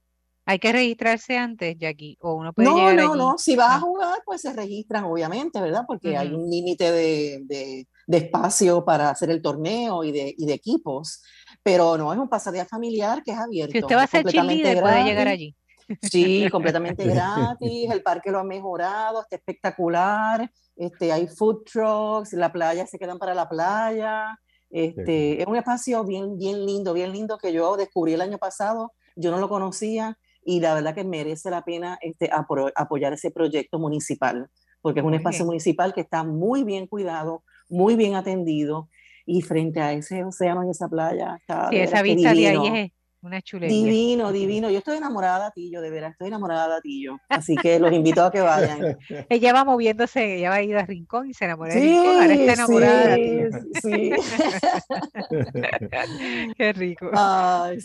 A: Hay que registrarse antes, Jackie, o uno puede
B: no, No, no, si vas a jugar, pues se registran, obviamente, ¿verdad? Porque hay un límite de, de, de, espacio para hacer el torneo y de, y de equipos, pero no, es un pasadía familiar que es abierto.
A: Si usted va a ser cheerleader, puede llegar allí.
B: Sí, completamente [laughs] gratis, el parque lo ha mejorado, está espectacular, este, hay food trucks, la playa se quedan para la playa, este, es un espacio bien, bien lindo, bien lindo que yo descubrí el año pasado, yo no lo conocía y la verdad que merece la pena este, apoyar ese proyecto municipal, porque es un espacio municipal que está muy bien cuidado, muy bien atendido y frente a ese océano y esa playa está...
A: Sí, esa vista de ahí es una chulería.
B: Divino, divino. Yo estoy enamorada de Tillo, de veras, estoy enamorada de Tillo. Así que los invito a que vayan. [laughs]
A: ella va moviéndose, ella va a ir a Rincón y se enamora de Rincón, ahora está enamorada
B: sí, de Sí. [laughs]
A: Qué rico.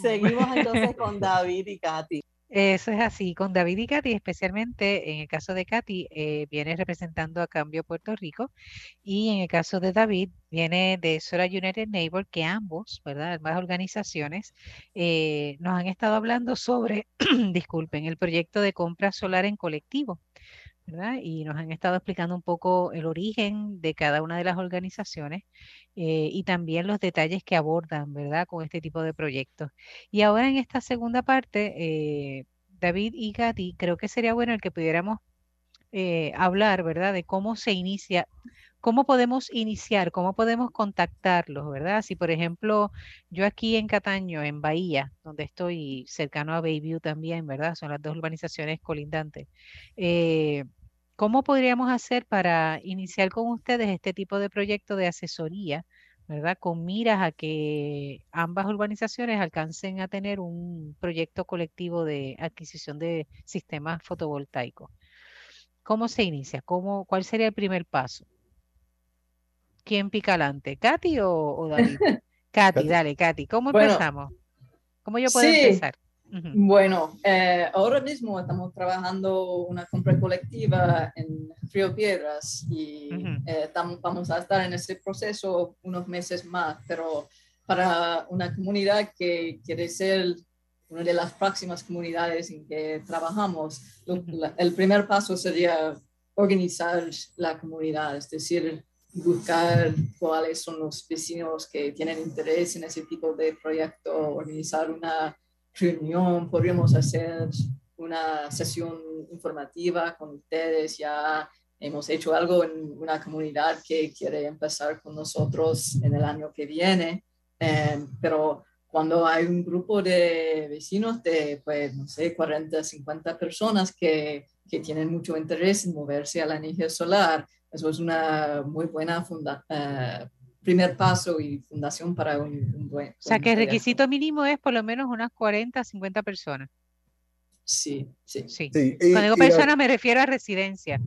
B: seguimos entonces con David y Katy.
A: Eso es así, con David y Katy, especialmente en el caso de Katy, eh, viene representando a Cambio Puerto Rico y en el caso de David viene de Sora United Neighbor, que ambos, ¿verdad? Ambas organizaciones eh, nos han estado hablando sobre, [clears throat] disculpen, el proyecto de compra solar en colectivo. Y nos han estado explicando un poco el origen de cada una de las organizaciones eh, y también los detalles que abordan, ¿verdad? Con este tipo de proyectos. Y ahora en esta segunda parte, eh, David y Gati, creo que sería bueno el que pudiéramos eh, hablar, ¿verdad? De cómo se inicia, cómo podemos iniciar, cómo podemos contactarlos, ¿verdad? Si, por ejemplo, yo aquí en Cataño, en Bahía, donde estoy cercano a Bayview también, ¿verdad? Son las dos urbanizaciones colindantes. ¿Cómo podríamos hacer para iniciar con ustedes este tipo de proyecto de asesoría, ¿verdad? Con miras a que ambas urbanizaciones alcancen a tener un proyecto colectivo de adquisición de sistemas fotovoltaicos. ¿Cómo se inicia? ¿Cómo, ¿Cuál sería el primer paso? ¿Quién pica adelante? ¿Katy o, David? [laughs] Katy, dale, Katy. ¿Cómo empezamos? ¿Cómo yo puedo empezar?
D: Bueno, eh, ahora mismo estamos trabajando una compra colectiva en Río Piedras y eh, vamos a estar en ese proceso unos meses más, pero para una comunidad que quiere ser una de las próximas comunidades en que trabajamos, el primer paso sería organizar la comunidad, es decir, buscar cuáles son los vecinos que tienen interés en ese tipo de proyecto, organizar una reunión, podríamos hacer una sesión informativa con ustedes. Ya hemos hecho algo en una comunidad que quiere empezar con nosotros en el año que viene, eh, pero cuando hay un grupo de vecinos de, pues, no sé, 40, 50 personas que, que tienen mucho interés en moverse a la energía solar, eso es una muy buena funda uh, primer paso y fundación para un, buen... O
A: sea, que el requisito mínimo es por lo menos unas 40, 50 personas.
D: Sí, sí.
A: sí. Cuando digo personas me refiero a residencia.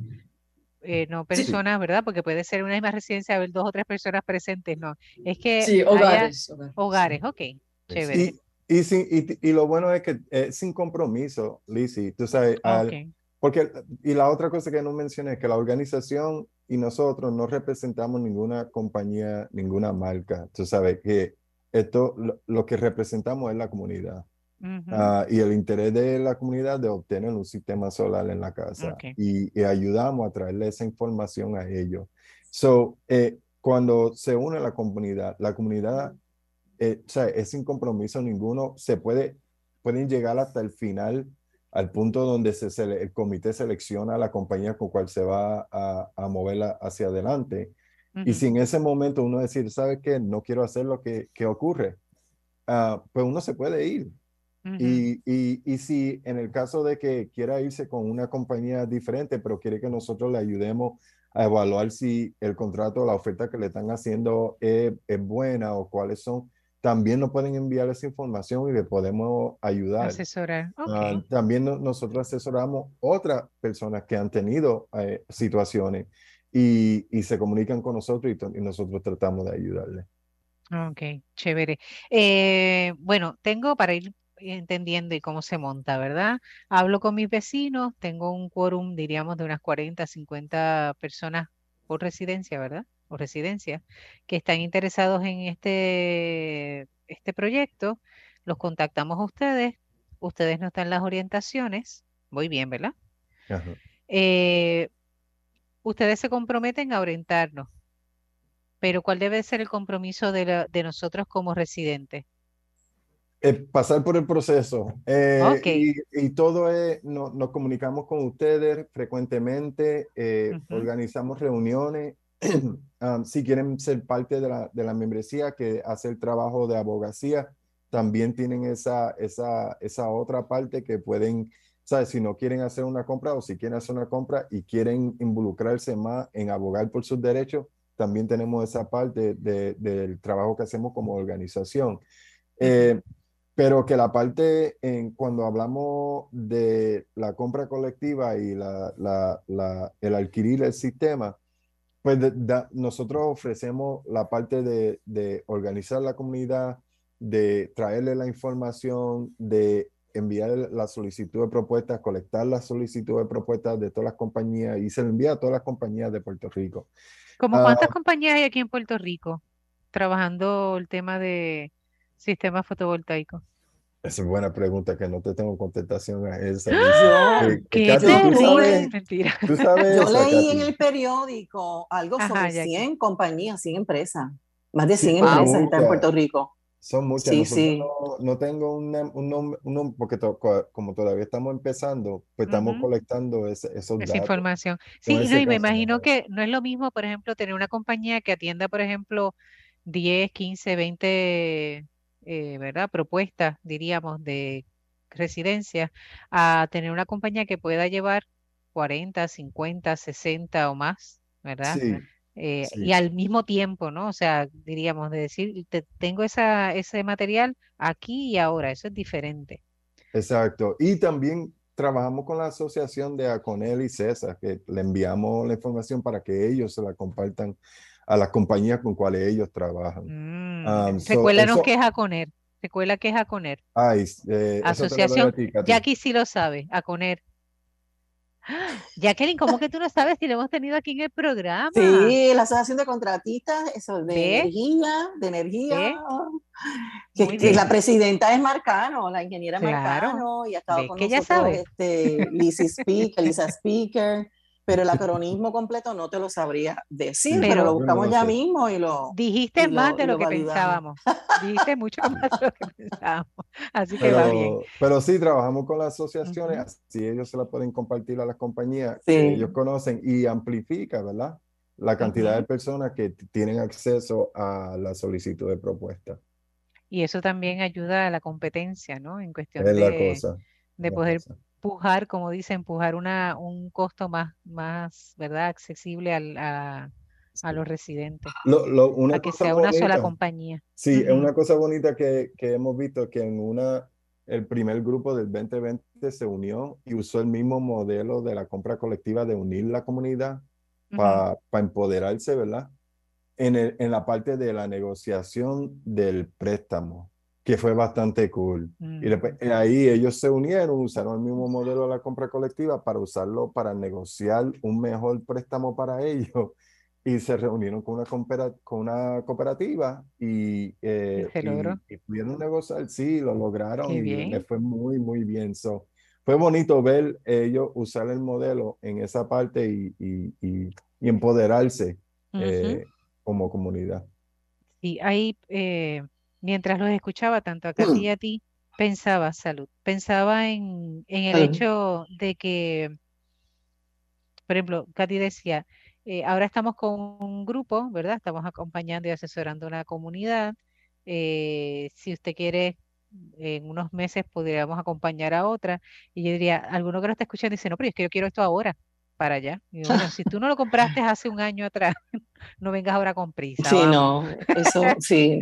A: Eh, no personas, ¿verdad? Porque puede ser una misma residencia haber dos o tres personas presentes, no. Es que
D: sí, hogares.
A: Hogares, ok, chévere.
C: Y, y, y, lo bueno es que eh, sin compromiso, Lizzie, tú sabes, porque, y la otra cosa que no mencioné es que la organización y nosotros no representamos ninguna compañía, ninguna marca. Tú sabes que esto, lo, que representamos es la comunidad. Ah, y el interés de la comunidad de obtener un sistema solar en la casa y, ayudamos a traerle esa información a ellos. So, eh, cuando se une la comunidad, la comunidad, eh, o sea, es sin compromiso ninguno, se puede, pueden llegar hasta el final, al punto donde se, el comité selecciona la compañía con cual se va a, a mover hacia adelante. Y si en ese momento uno decir, ¿sabe qué? No quiero hacer lo que, que ocurre, uh, pues uno se puede ir y, y, y, si en el caso de que quiera irse con una compañía diferente, pero quiere que nosotros le ayudemos a evaluar si el contrato o la oferta que le están haciendo es, es buena o cuáles son, también nos pueden enviar esa información y le podemos ayudar.
A: Asesorar.
C: Ah, también nosotros asesoramos otras personas que han tenido eh, situaciones y, y, se comunican con nosotros y, y nosotros tratamos de ayudarle.
A: Ok, chévere. Eh, bueno, tengo para ir entendiendo y cómo se monta, ¿verdad? Hablo con mis vecinos, tengo un quórum, diríamos, de unas 40, 50 personas por residencia, ¿verdad? O residencia, que están interesados en este, este proyecto. Los contactamos a ustedes, ustedes nos dan las orientaciones, muy bien, ¿verdad? Eh, ustedes se comprometen a orientarnos, pero ¿cuál debe ser el compromiso de, de nosotros como residentes?
C: Eh, pasar por el proceso. Eh, y, todo es, no, nos comunicamos con ustedes frecuentemente, eh, organizamos reuniones. [clears throat] Um, si quieren ser parte de la, de la, membresía que hace el trabajo de abogacía, también tienen esa, esa, esa otra parte que pueden, ¿sabes? Si no quieren hacer una compra o si quieren hacer una compra y quieren involucrarse más en abogar por sus derechos, también tenemos esa parte de, del trabajo que hacemos como organización. Eh, pero que la parte, en, cuando hablamos de la compra colectiva y la, la, el adquirir el sistema, pues nosotros ofrecemos la parte de, de, organizar la comunidad, de traerle la información, de enviar la solicitud de propuestas, colectar la solicitud de propuestas de todas las compañías y se le envía a todas las compañías de Puerto Rico.
A: ¿Cómo cuántas ah, compañías hay aquí en Puerto Rico trabajando el tema de sistema fotovoltaico?
C: Esa es buena pregunta que no te tengo contestación a esa.
A: Eh, ¿Qué ¿tú sabes, Mentira.
B: ¿tú [laughs] sabes Yo leí en el periódico algo sobre 100 compañías, 100 empresas. Más de 100 empresas están en Puerto Rico.
C: Son muchas. Sí, sí. No, tengo un, un, un, porque como todavía estamos empezando, pues estamos colectando ese, esos
A: Esa información. Sí, no, y me imagino que no es lo mismo, por ejemplo, tener una compañía que atienda, por ejemplo, 10, 15, 20 eh, ¿verdad? Propuestas, diríamos, de residencia, a tener una compañía que pueda llevar 40, 50, 60 o más, ¿verdad? Eh, y al mismo tiempo, ¿no? O sea, diríamos, de decir, tengo esa, ese material aquí y ahora, eso es diferente.
C: Exacto. Y también trabajamos con la asociación de Aconel y César, que le enviamos la información para que ellos se la compartan a las compañías con cuales ellos trabajan.
A: Mm. Recuérdanos qué es Aconer. Recuerda qué es Aconer.
C: Ay, eh,
A: Asociación. Jackie sí lo sabe, Aconer. Jacqueline, ¿cómo que tú no sabes si lo hemos tenido aquí en el programa?
B: Sí, la asociación de contratistas, eso, de energía, de energía. Que, la presidenta es Marcano, la ingeniera Marcano, y ha estado con nosotros, sabe? Este, Lisa Speaker, Lisa [laughs] Speaker pero el [laughs] acronismo completo no te lo sabría decir, pero, lo buscamos ya mismo y lo.
A: Dijiste más de lo, que pensábamos. Dijiste mucho [laughs] más de lo que pensábamos. Así que va bien.
C: Pero sí, trabajamos con las asociaciones, así ellos se la pueden compartir a las compañías que ellos conocen y amplifica, ¿verdad? La cantidad de personas que tienen acceso a la solicitud de propuesta.
A: Y eso también ayuda a la competencia, ¿no? En cuestión de, la cosa, de poder empujar, como dice, empujar una, un costo más, más ¿verdad? accesible al, a, a, los residentes.
C: Lo,
A: a que sea una sola compañía.
C: Sí, es una cosa bonita que, que, hemos visto que en una, el primer grupo del 2020 se unió y usó el mismo modelo de la compra colectiva de unir la comunidad para empoderarse, ¿verdad? En, el, en la parte de la negociación del préstamo que fue bastante cool. Y mm. después, eh, ahí ellos se unieron, usaron el mismo modelo de la compra colectiva para usarlo para negociar un mejor préstamo para ellos [laughs] y se reunieron con una, con una cooperativa y, eh, y, pudieron negociar, sí, lo lograron y les fue muy, muy bien. So, fue bonito ver ellos usar el modelo en esa parte y, y, empoderarse eh, como comunidad.
A: Y ahí, eh, mientras los escuchaba tanto a Katy y a ti, pensaba salud, pensaba en, en el hecho de que, por ejemplo, Katy decía, eh, ahora estamos con un grupo, ¿verdad? Estamos acompañando y asesorando una comunidad. Eh, si usted quiere, en unos meses podríamos acompañar a otra. Y yo diría, alguno que lo está escuchando dice, no, pero es que yo quiero esto ahora, para allá. Y bueno, [laughs] si tú no lo compraste hace un año atrás, [laughs] no vengas ahora con prisa.
B: Sí, no, eso [laughs] sí.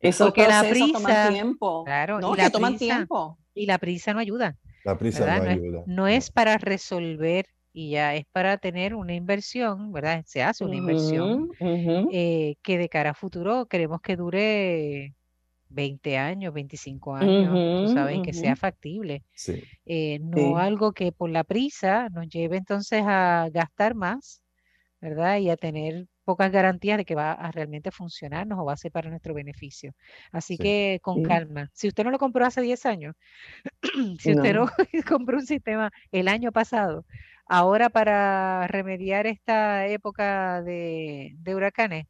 B: Eso Porque la prisa, toma tiempo.
A: Claro, y la prisa, tiempo. Y la prisa no ayuda.
C: La prisa no ayuda.
A: no es para resolver y ya es para tener una inversión, ¿verdad? Se hace una inversión eh, que de cara a futuro queremos que dure 20 años, 25 años, tú sabes, que sea factible. Eh, no algo que por la prisa nos lleve entonces a gastar más, ¿verdad? Y a tener pocas garantías de que va a realmente funcionarnos o va a ser para nuestro beneficio. Así que con calma. Si usted no lo compró hace 10 años, [clears throat] si usted no [laughs] compró un sistema el año pasado, Ahora para remediar esta época de, huracanes,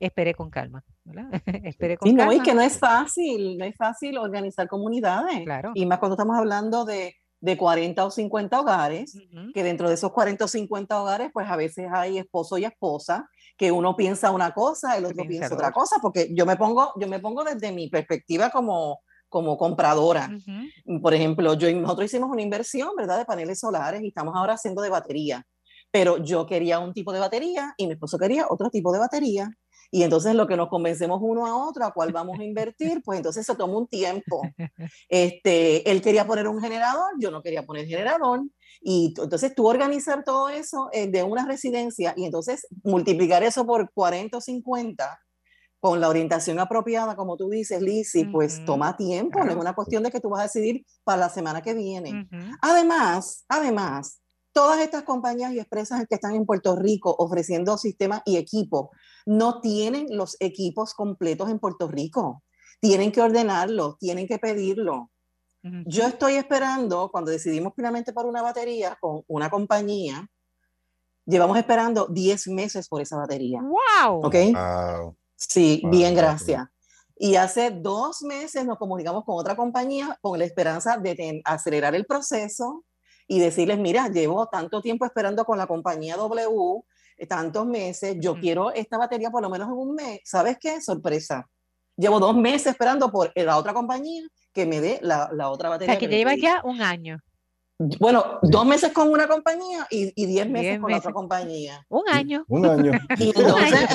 A: espere con calma. ¿Verdad? [laughs] espere con
B: sí,
A: calma.
B: No, y que no es fácil, no es fácil organizar comunidades.
A: Claro.
B: Y más cuando estamos hablando de, de 40 o 50 hogares, que dentro de esos 40 o 50 hogares, pues a veces hay esposo y esposa, que uno piensa una cosa, el otro piensa otra cosa, porque yo me pongo, yo me pongo desde mi perspectiva como, como compradora. Por ejemplo, yo, nosotros hicimos una inversión, ¿verdad?, de paneles solares y estamos ahora haciendo de batería. Pero yo quería un tipo de batería y mi esposo quería otro tipo de batería. Y entonces lo que nos convencemos uno a otro a cuál vamos a invertir, pues entonces eso toma un tiempo. Este, él quería poner un generador, yo no quería poner generador. Y entonces tú organizar todo eso eh, de una residencia y entonces multiplicar eso por 40 o 50 con la orientación apropiada, como tú dices, Lizzy, pues toma tiempo, no es una cuestión de que tú vas a decidir para la semana que viene. Además, además, todas estas compañías y empresas que están en Puerto Rico ofreciendo sistemas y equipos no tienen los equipos completos en Puerto Rico. Tienen que ordenarlo, tienen que pedirlo. Yo estoy esperando, cuando decidimos finalmente por una batería con una compañía, llevamos esperando 10 meses por esa batería.
A: ¡Wow!
B: ¿Ok? Wow. Sí, bien, gracias. Y hace dos meses nos comunicamos con otra compañía con la esperanza de acelerar el proceso y decirles, mira, llevo tanto tiempo esperando con la compañía W, tantos meses, yo quiero esta batería por lo menos en un mes. ¿Sabes qué? Sorpresa. Llevo dos meses esperando por la otra compañía que me dé la, la otra batería.
A: O sea, que, que lleva ya un año.
B: Bueno, dos meses con una compañía y, y diez meses con otra compañía.
A: Un año.
C: Un año.
B: Y entonces,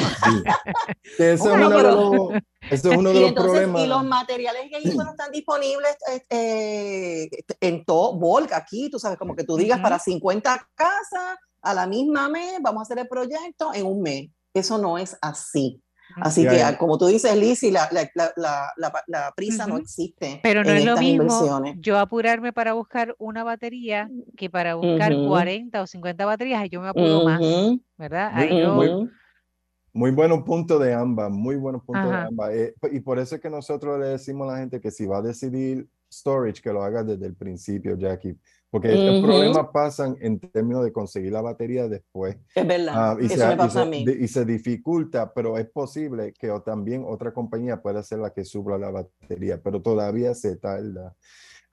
C: ese es [laughs] uno de los, es uno de los problemas.
B: Y los materiales que ellos no están disponibles eh, en todo Volca aquí, tú sabes, como que tú digas para 50 casas a la misma mes, vamos a hacer el proyecto en un mes. Eso no es así. Así que, como tú dices, Lizzy, la, la, la, la prisa no existe.
A: Pero no es lo mismo yo apurarme para buscar una batería que para buscar 40 o 50 baterías, y yo me apuro más, ¿verdad?
C: muy, muy, buenos puntos de ambas, muy buenos puntos de ambas. Eh, y por eso es que nosotros le decimos a la gente que si va a decidir storage, que lo haga desde el principio, Jackie porque los problemas pasan en términos de conseguir la batería después.
B: Es verdad, ah, y,
C: eso
B: se, me pasa a mí.
C: y se dificulta, pero es posible que también otra compañía pueda ser la que supla la batería, pero todavía se tarda.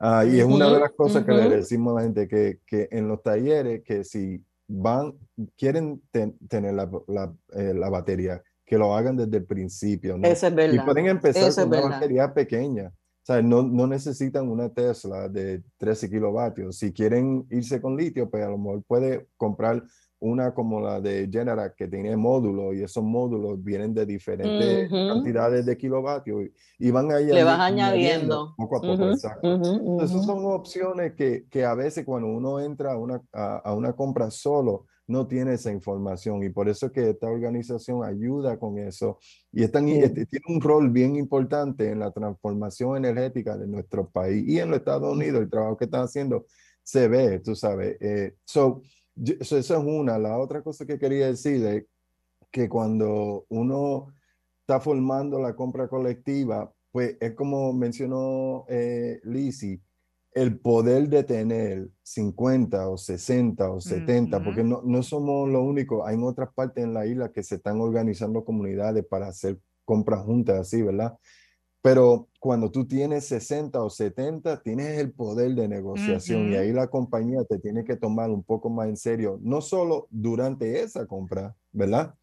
C: Ah, y es una de las cosas que le decimos a la gente, que, que en los talleres, que si van, quieren tener la, la, eh, la, batería, que lo hagan desde el principio. ¿no?
B: Eso es verdad.
C: Y pueden empezar con una batería pequeña sea, no, no, necesitan una Tesla de 13 kilovatios. Si quieren irse con litio, pues a lo mejor puede comprar una como la de Generac que tiene módulos y esos módulos vienen de diferentes cantidades de kilovatios y, van ahí
B: le vas añadiendo,
C: poco a poco. Esas son opciones que, que, a veces cuando uno entra a una, a una compra solo, no tiene esa información y por eso es que esta organización ayuda con eso y este, tiene un rol bien importante en la transformación energética de nuestro país y en los Estados Unidos, el trabajo que están haciendo se ve, tú sabes. Eh, so, eso es una. La otra cosa que quería decir es que cuando uno está formando la compra colectiva, pues es como mencionó eh, Lizzie, el poder de tener 50 o 60 o 70, porque no, no somos lo único, hay otras partes en la isla que se están organizando comunidades para hacer compras juntas así, ¿verdad? Pero cuando tú tienes 60 o 70, tienes el poder de negociación y ahí la compañía te tiene que tomar un poco más en serio, no solo durante esa compra, ¿verdad?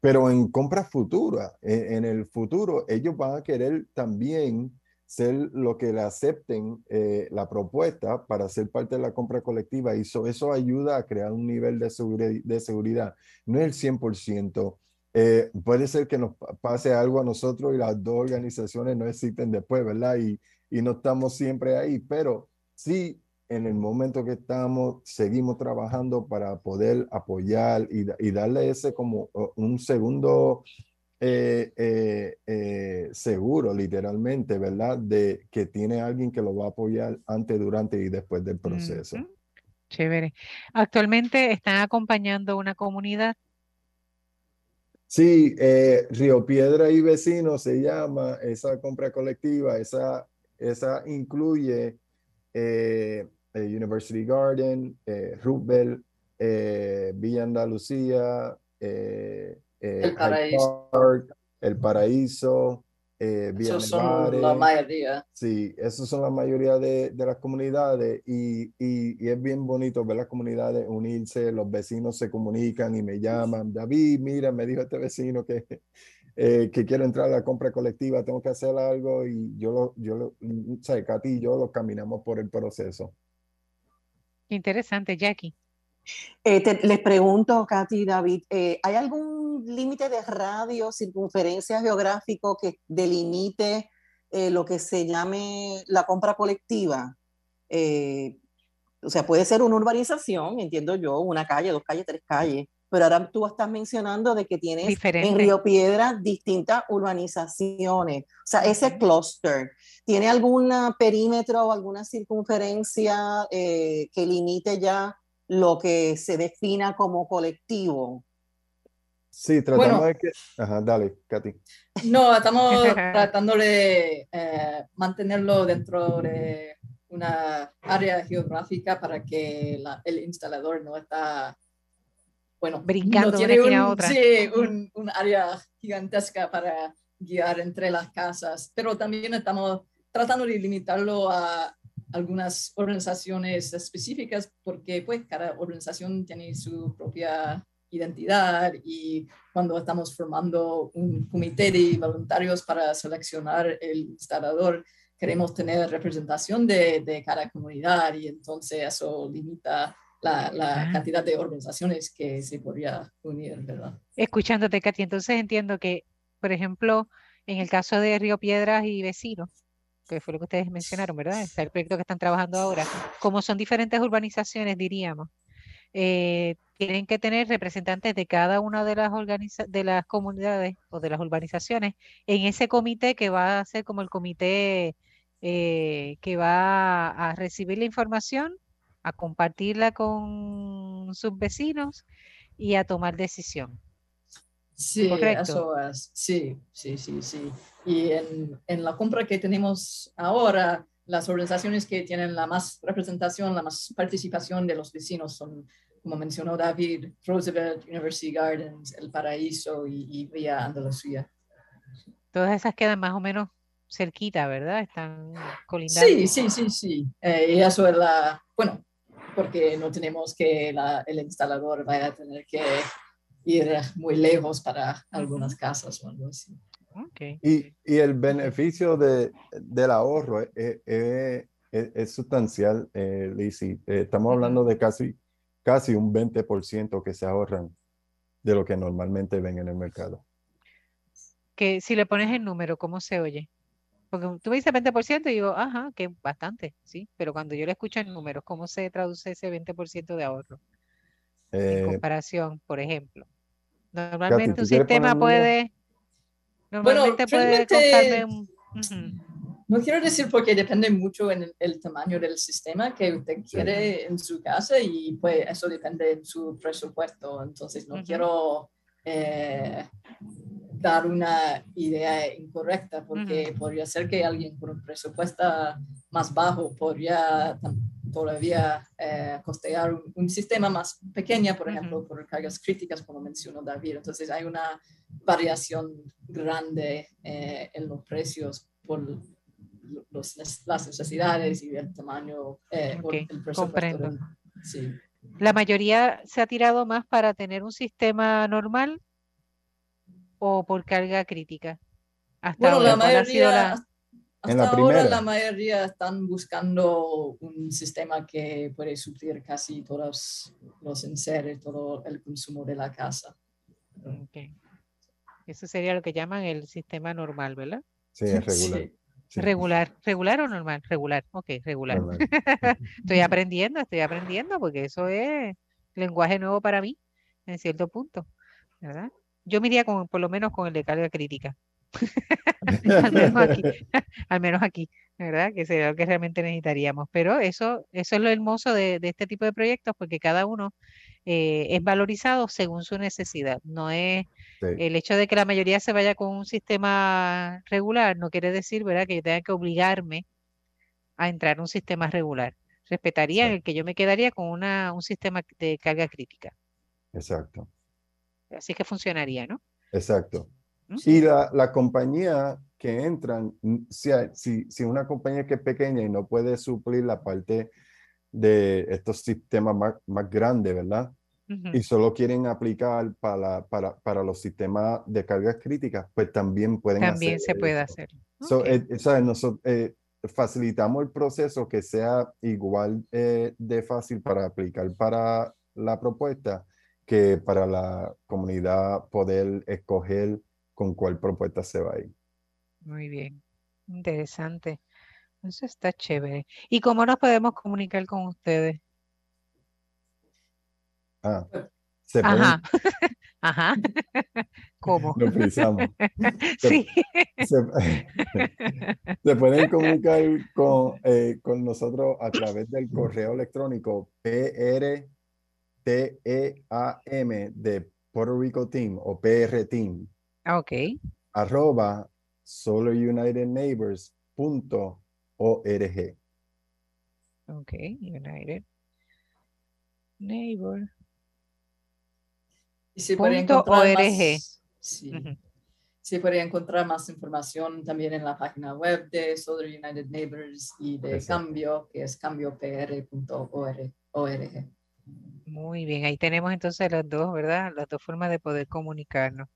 C: Pero en compras futuras, en, el futuro, ellos van a querer también ser lo que le acepten eh, la propuesta para ser parte de la compra colectiva y eso, eso ayuda a crear un nivel de, de seguridad. No es el 100%. Eh, puede ser que nos pase algo a nosotros y las dos organizaciones no existen después, ¿verdad? Y, y no estamos siempre ahí, pero sí en el momento que estamos, seguimos trabajando para poder apoyar y, y darle ese como un segundo eh, eh, eh, seguro, literalmente, ¿verdad? De que tiene alguien que lo va a apoyar antes, durante y después del proceso.
A: Chévere. Actualmente están acompañando una comunidad.
C: Sí, Río Piedra y Vecinos se llama esa compra colectiva. Esa, esa incluye University Garden, Rubel, Villa Andalucía,
D: eh, el paraíso.
C: el paraíso.
D: Eh, esos son la mayoría.
C: Sí, esos son la mayoría de, de las comunidades y, y, y, es bien bonito ver las comunidades unirse, los vecinos se comunican y me llaman, David, mira, me dijo este vecino que, [laughs] eh, que quiero entrar a la compra colectiva, tengo que hacer algo y yo lo, yo lo, o sea, Katy y yo lo caminamos por el proceso.
A: Interesante, Jackie.
E: Eh, les pregunto, Katy, David, eh, ¿hay algún límite de radio, circunferencia geográfico que delimite eh, lo que se llame la compra colectiva? o sea, puede ser una urbanización, entiendo yo, una calle, dos calles, tres calles, pero ahora tú estás mencionando de que tienes en Río Piedra distintas urbanizaciones. O sea, ese clúster, ¿tiene algún perímetro o alguna circunferencia que limite ya lo que se defina como colectivo.
C: Sí, tratamos de que... Ajá, dale, Katy.
D: No, estamos [laughs] tratando de eh, mantenerlo dentro de una área geográfica para que el instalador no está, bueno,
A: brincando no tiene
D: un,
A: otra.
D: Sí, un, un área gigantesca para guiar entre las casas, pero también estamos tratando de limitarlo a algunas organizaciones específicas porque pues cada organización tiene su propia identidad y cuando estamos formando un comité de voluntarios para seleccionar el instalador, queremos tener representación de, de cada comunidad y entonces eso limita la, la, ah. cantidad de organizaciones que se podría unir, ¿verdad?
A: Escuchándote, Katy, entonces entiendo que, por ejemplo, en el caso de Río Piedras y vecinos, que fue lo que ustedes mencionaron, ¿verdad? Es el proyecto que están trabajando ahora. Como son diferentes urbanizaciones, diríamos, eh, tienen que tener representantes de cada una de las, de las comunidades o de las urbanizaciones en ese comité que va a ser como el comité eh, que va a recibir la información, a compartirla con sus vecinos y a tomar decisión.
D: Sí, eso es. Sí, sí, sí, sí. Y en, en, la compra que tenemos ahora, las organizaciones que tienen la más representación, la más participación de los vecinos son, como mencionó David, Roosevelt, University Gardens, El Paraíso y, y Vía Andalucía.
A: Todas esas quedan más o menos cerquita, ¿verdad? Están colindando.
D: Sí, sí, sí, sí. Eh, y eso es la, bueno, porque no tenemos que la, el instalador vaya a tener que ir muy lejos para algunas casas o algo así.
A: Okay.
C: Y, y, el beneficio de, del ahorro es, es, es, sustancial, eh, Lizzie. Eh, estamos hablando de casi, casi un 20% que se ahorran de lo que normalmente ven en el mercado.
A: Que si le pones el número, ¿cómo se oye? Porque tú me dices 20% y digo, ajá, que bastante, sí, pero cuando yo le escucho en números, ¿cómo se traduce ese 20% de ahorro? en eh, comparación, por ejemplo. Normalmente un sistema puede... Normalmente puede costarme un...
D: No quiero decir porque depende mucho en el, tamaño del sistema que usted quiere en su casa y pues eso depende de su presupuesto. Entonces no quiero eh, dar una idea incorrecta, porque podría ser que alguien con un presupuesto más bajo podría todavía eh, costear un, sistema más pequeño, por ejemplo, por cargas críticas, como mencionó David. Entonces hay una variación grande eh, en los precios por los, las necesidades y el tamaño eh, el
A: presupuesto. Sí. ¿La mayoría se ha tirado más para tener un sistema normal o por carga crítica?
D: Hasta bueno, la mayoría, hasta ahora la mayoría están buscando un sistema que puede suplir casi todos los enseres, todo el consumo de la casa.
A: Okay. Eso sería lo que llaman el sistema normal, ¿verdad?
C: Sí, es [laughs] regular.
A: Regular, regular o normal, regular, ok, regular. [laughs] estoy aprendiendo, estoy aprendiendo porque eso es lenguaje nuevo para mí, en cierto punto, ¿verdad? Yo me iría con, por lo menos con el de carga crítica. [laughs] al, menos aquí, [laughs] al menos aquí, ¿verdad? Que sería lo que realmente necesitaríamos. Pero eso, eso es lo hermoso de, de este tipo de proyectos, porque cada uno eh, es valorizado según su necesidad. No es el hecho de que la mayoría se vaya con un sistema regular, no quiere decir, ¿verdad?, que yo tenga que obligarme a entrar en un sistema regular. Respetaría el que yo me quedaría con una, un sistema de carga crítica.
C: Exacto.
A: Así que funcionaría, ¿no?
C: Exacto. Y la, la, compañía que entran, si, si, si, una compañía que es pequeña y no puede suplir la parte de estos sistemas más, más grandes, ¿verdad? Y solo quieren aplicar para, para, para, los sistemas de cargas críticas, pues también pueden
A: también se puede hacer.
C: Eh, nosotros, eh, facilitamos el proceso que sea igual eh, de fácil para aplicar para la propuesta que para la comunidad poder escoger con cuál propuesta se va a ir.
A: Muy bien, interesante. Eso está chévere. ¿Y cómo nos podemos comunicar con ustedes?
C: Ah,
A: se Ajá. [laughs] Ajá. [laughs] ¿Cómo?
C: Nos frisamos. [laughs]
A: sí.
C: Se, pueden comunicar con, eh, con nosotros a través del correo electrónico PRTEAM de Puerto Rico Team o PR Team.
A: Ah, ok.
C: Arroba solarunitedneighbors.org.
A: Ok, United Neighbor.
D: Y se puede encontrar más, sí. Se puede encontrar más información también en la página web de Solar United Neighbors y de Cambio, que es cambiopr.org.
A: Muy bien, ahí tenemos entonces las dos, ¿verdad? Las dos formas de poder comunicarnos.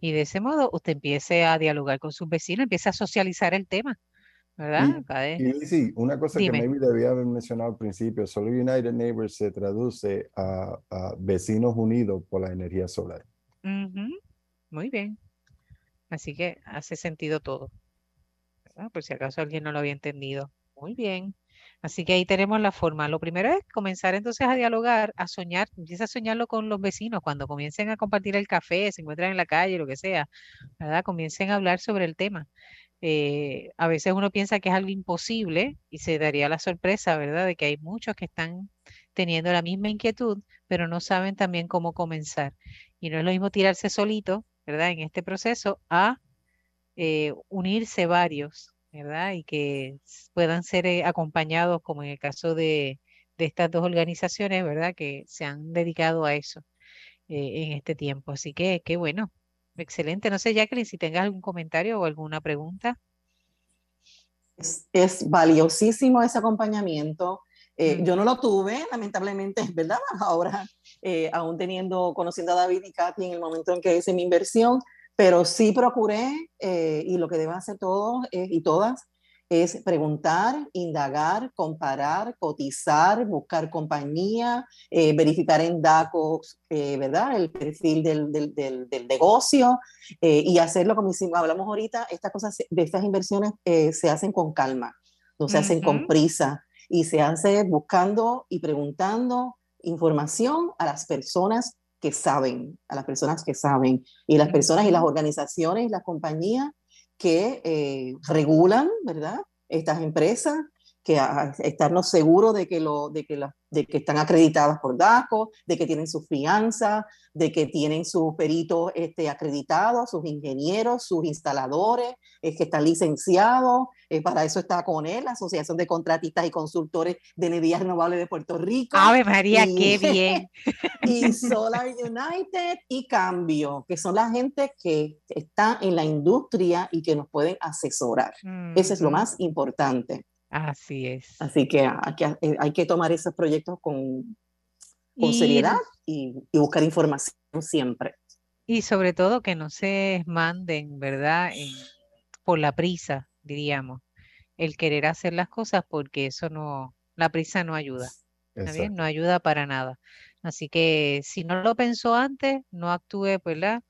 A: Y de ese modo usted empiece a dialogar con sus vecinos, empiece a socializar el tema, ¿verdad?
C: Y, sí, una cosa que maybe debía haber mencionado al principio, solo United Neighbors se traduce a, vecinos unidos por la energía solar.
A: Muy bien. Así que hace sentido todo. Por si acaso alguien no lo había entendido. Muy bien. Así que ahí tenemos la forma. Lo primero es comenzar entonces a dialogar, a soñar, empieza a soñarlo con los vecinos cuando comiencen a compartir el café, se encuentran en la calle, lo que sea, ¿verdad? Comiencen a hablar sobre el tema. Eh, a veces uno piensa que es algo imposible y se daría la sorpresa, ¿verdad? De que hay muchos que están teniendo la misma inquietud, pero no saben también cómo comenzar. Y no es lo mismo tirarse solito, ¿verdad? En este proceso a eh, unirse varios ¿verdad? Y que puedan ser eh, acompañados, como en el caso de, estas dos organizaciones, ¿verdad? Que se han dedicado a eso eh, en este tiempo. Así que, qué bueno, excelente. No sé, Jacqueline, si tengas algún comentario o alguna pregunta.
B: Es, valiosísimo ese acompañamiento. Eh, yo no lo tuve, lamentablemente, ¿verdad? [laughs] Ahora, aún teniendo, conociendo a David y Katy en el momento en que hice mi inversión, pero sí procuré, eh, y lo que deben hacer todos y todas, es preguntar, indagar, comparar, cotizar, buscar compañía, eh, verificar en DACOS, eh, ¿verdad? El perfil del, del, del, negocio y hacerlo como hicimos, hablamos ahorita, estas cosas, de estas inversiones se hacen con calma, no se hacen con prisa y se hace buscando y preguntando información a las personas que saben, a las personas que saben, y las personas y las organizaciones y las compañías que eh, regulan, ¿verdad? Estas empresas que estarnos seguros de que, lo, de, que de que están acreditadas por DACO, de que tienen sus fianzas, de que tienen sus peritos este, acreditados, sus ingenieros, sus instaladores, es que están licenciados. Eh, para eso está con él, la Asociación de Contratistas y Consultores de Energías Renovables de Puerto Rico.
A: Ave María, qué [laughs] bien.
B: y Solar United y Cambio, que son la gente que está en la industria y que nos pueden asesorar. Eso es lo más importante.
A: Así es.
B: Así que hay que, eh, hay que tomar esos proyectos con, con seriedad y, buscar información siempre.
A: Y sobre todo que no se manden, ¿verdad? por la prisa, diríamos, el querer hacer las cosas porque eso no, la prisa no ayuda. bien? No ayuda para nada. Así que si no lo pensó antes, no actúe, pues, la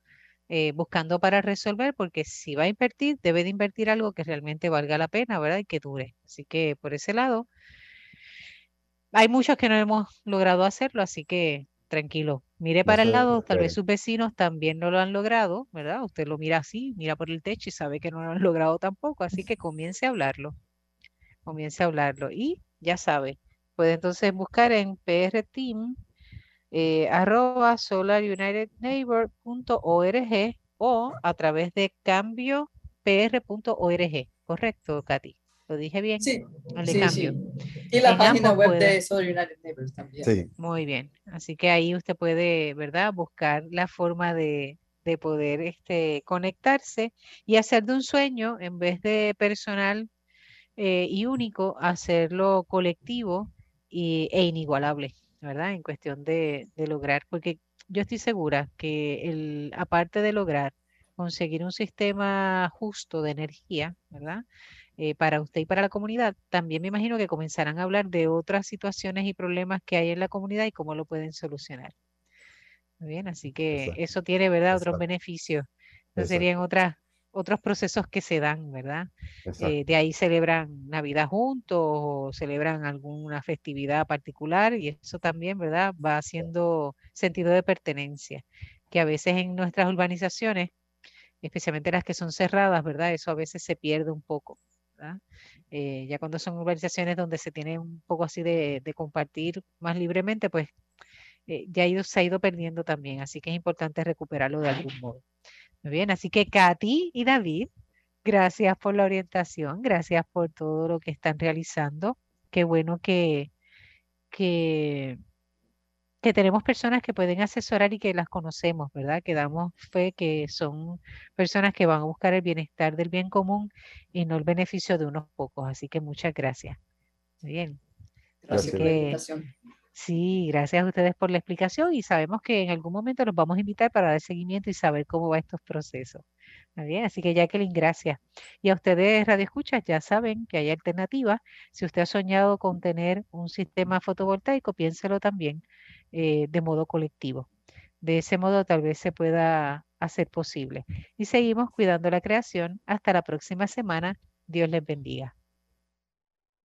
A: eh, buscando para resolver, porque si va a invertir, debe de invertir algo que realmente valga la pena, ¿verdad? Y que dure. Así que por ese lado, hay muchos que no hemos logrado hacerlo, así que tranquilo. Mire para el lado, tal vez sus vecinos también no lo han logrado, ¿verdad? Usted lo mira así, mira por el techo y sabe que no lo han logrado tampoco, así que comience a hablarlo. Comience a hablarlo. Y ya sabe, puede entonces buscar en PR Team eh, arroba solarunitedneighbor.org o a través de cambiopr.org. ¿Correcto, Katy? ¿Lo dije bien?
D: Sí. cambio. Y la página web de Solar United Neighbors también. Sí.
A: Muy bien. Así que ahí usted puede, ¿verdad? Buscar la forma de, de poder este, conectarse y hacer de un sueño, en vez de personal eh, y único, hacerlo colectivo y, e inigualable. ¿Verdad? En cuestión de, lograr, porque yo estoy segura que el, aparte de lograr conseguir un sistema justo de energía, ¿verdad? Eh, para usted y para la comunidad, también me imagino que comenzarán a hablar de otras situaciones y problemas que hay en la comunidad y cómo lo pueden solucionar. Muy bien, así que eso tiene, ¿verdad? Otros beneficios. Entonces serían otras otros procesos que se dan, ¿verdad? Eh, de ahí celebran Navidad juntos o celebran alguna festividad particular y eso también, ¿verdad? Va haciendo sentido de pertenencia, que a veces en nuestras urbanizaciones, especialmente las que son cerradas, ¿verdad? Eso a veces se pierde un poco. Eh, ya cuando son urbanizaciones donde se tiene un poco así de, compartir más libremente, pues eh, ya se ha ido perdiendo también, así que es importante recuperarlo de algún modo. Muy bien, así que Katy y David, gracias por la orientación, gracias por todo lo que están realizando. Qué bueno que, que, que tenemos personas que pueden asesorar y que las conocemos, ¿verdad? Que damos fe que son personas que van a buscar el bienestar del bien común y no el beneficio de unos pocos. Así que muchas gracias. Muy bien.
D: Gracias por la invitación.
A: Sí, gracias a ustedes por la explicación y sabemos que en algún momento los vamos a invitar para dar seguimiento y saber cómo va estos procesos. bien, así que Jacqueline, gracias. Y a ustedes, Radio Escuchas, ya saben que hay alternativas. Si usted ha soñado con tener un sistema fotovoltaico, piénselo también eh, de modo colectivo. De ese modo tal vez se pueda hacer posible. Y seguimos cuidando la creación. Hasta la próxima semana. Dios les bendiga.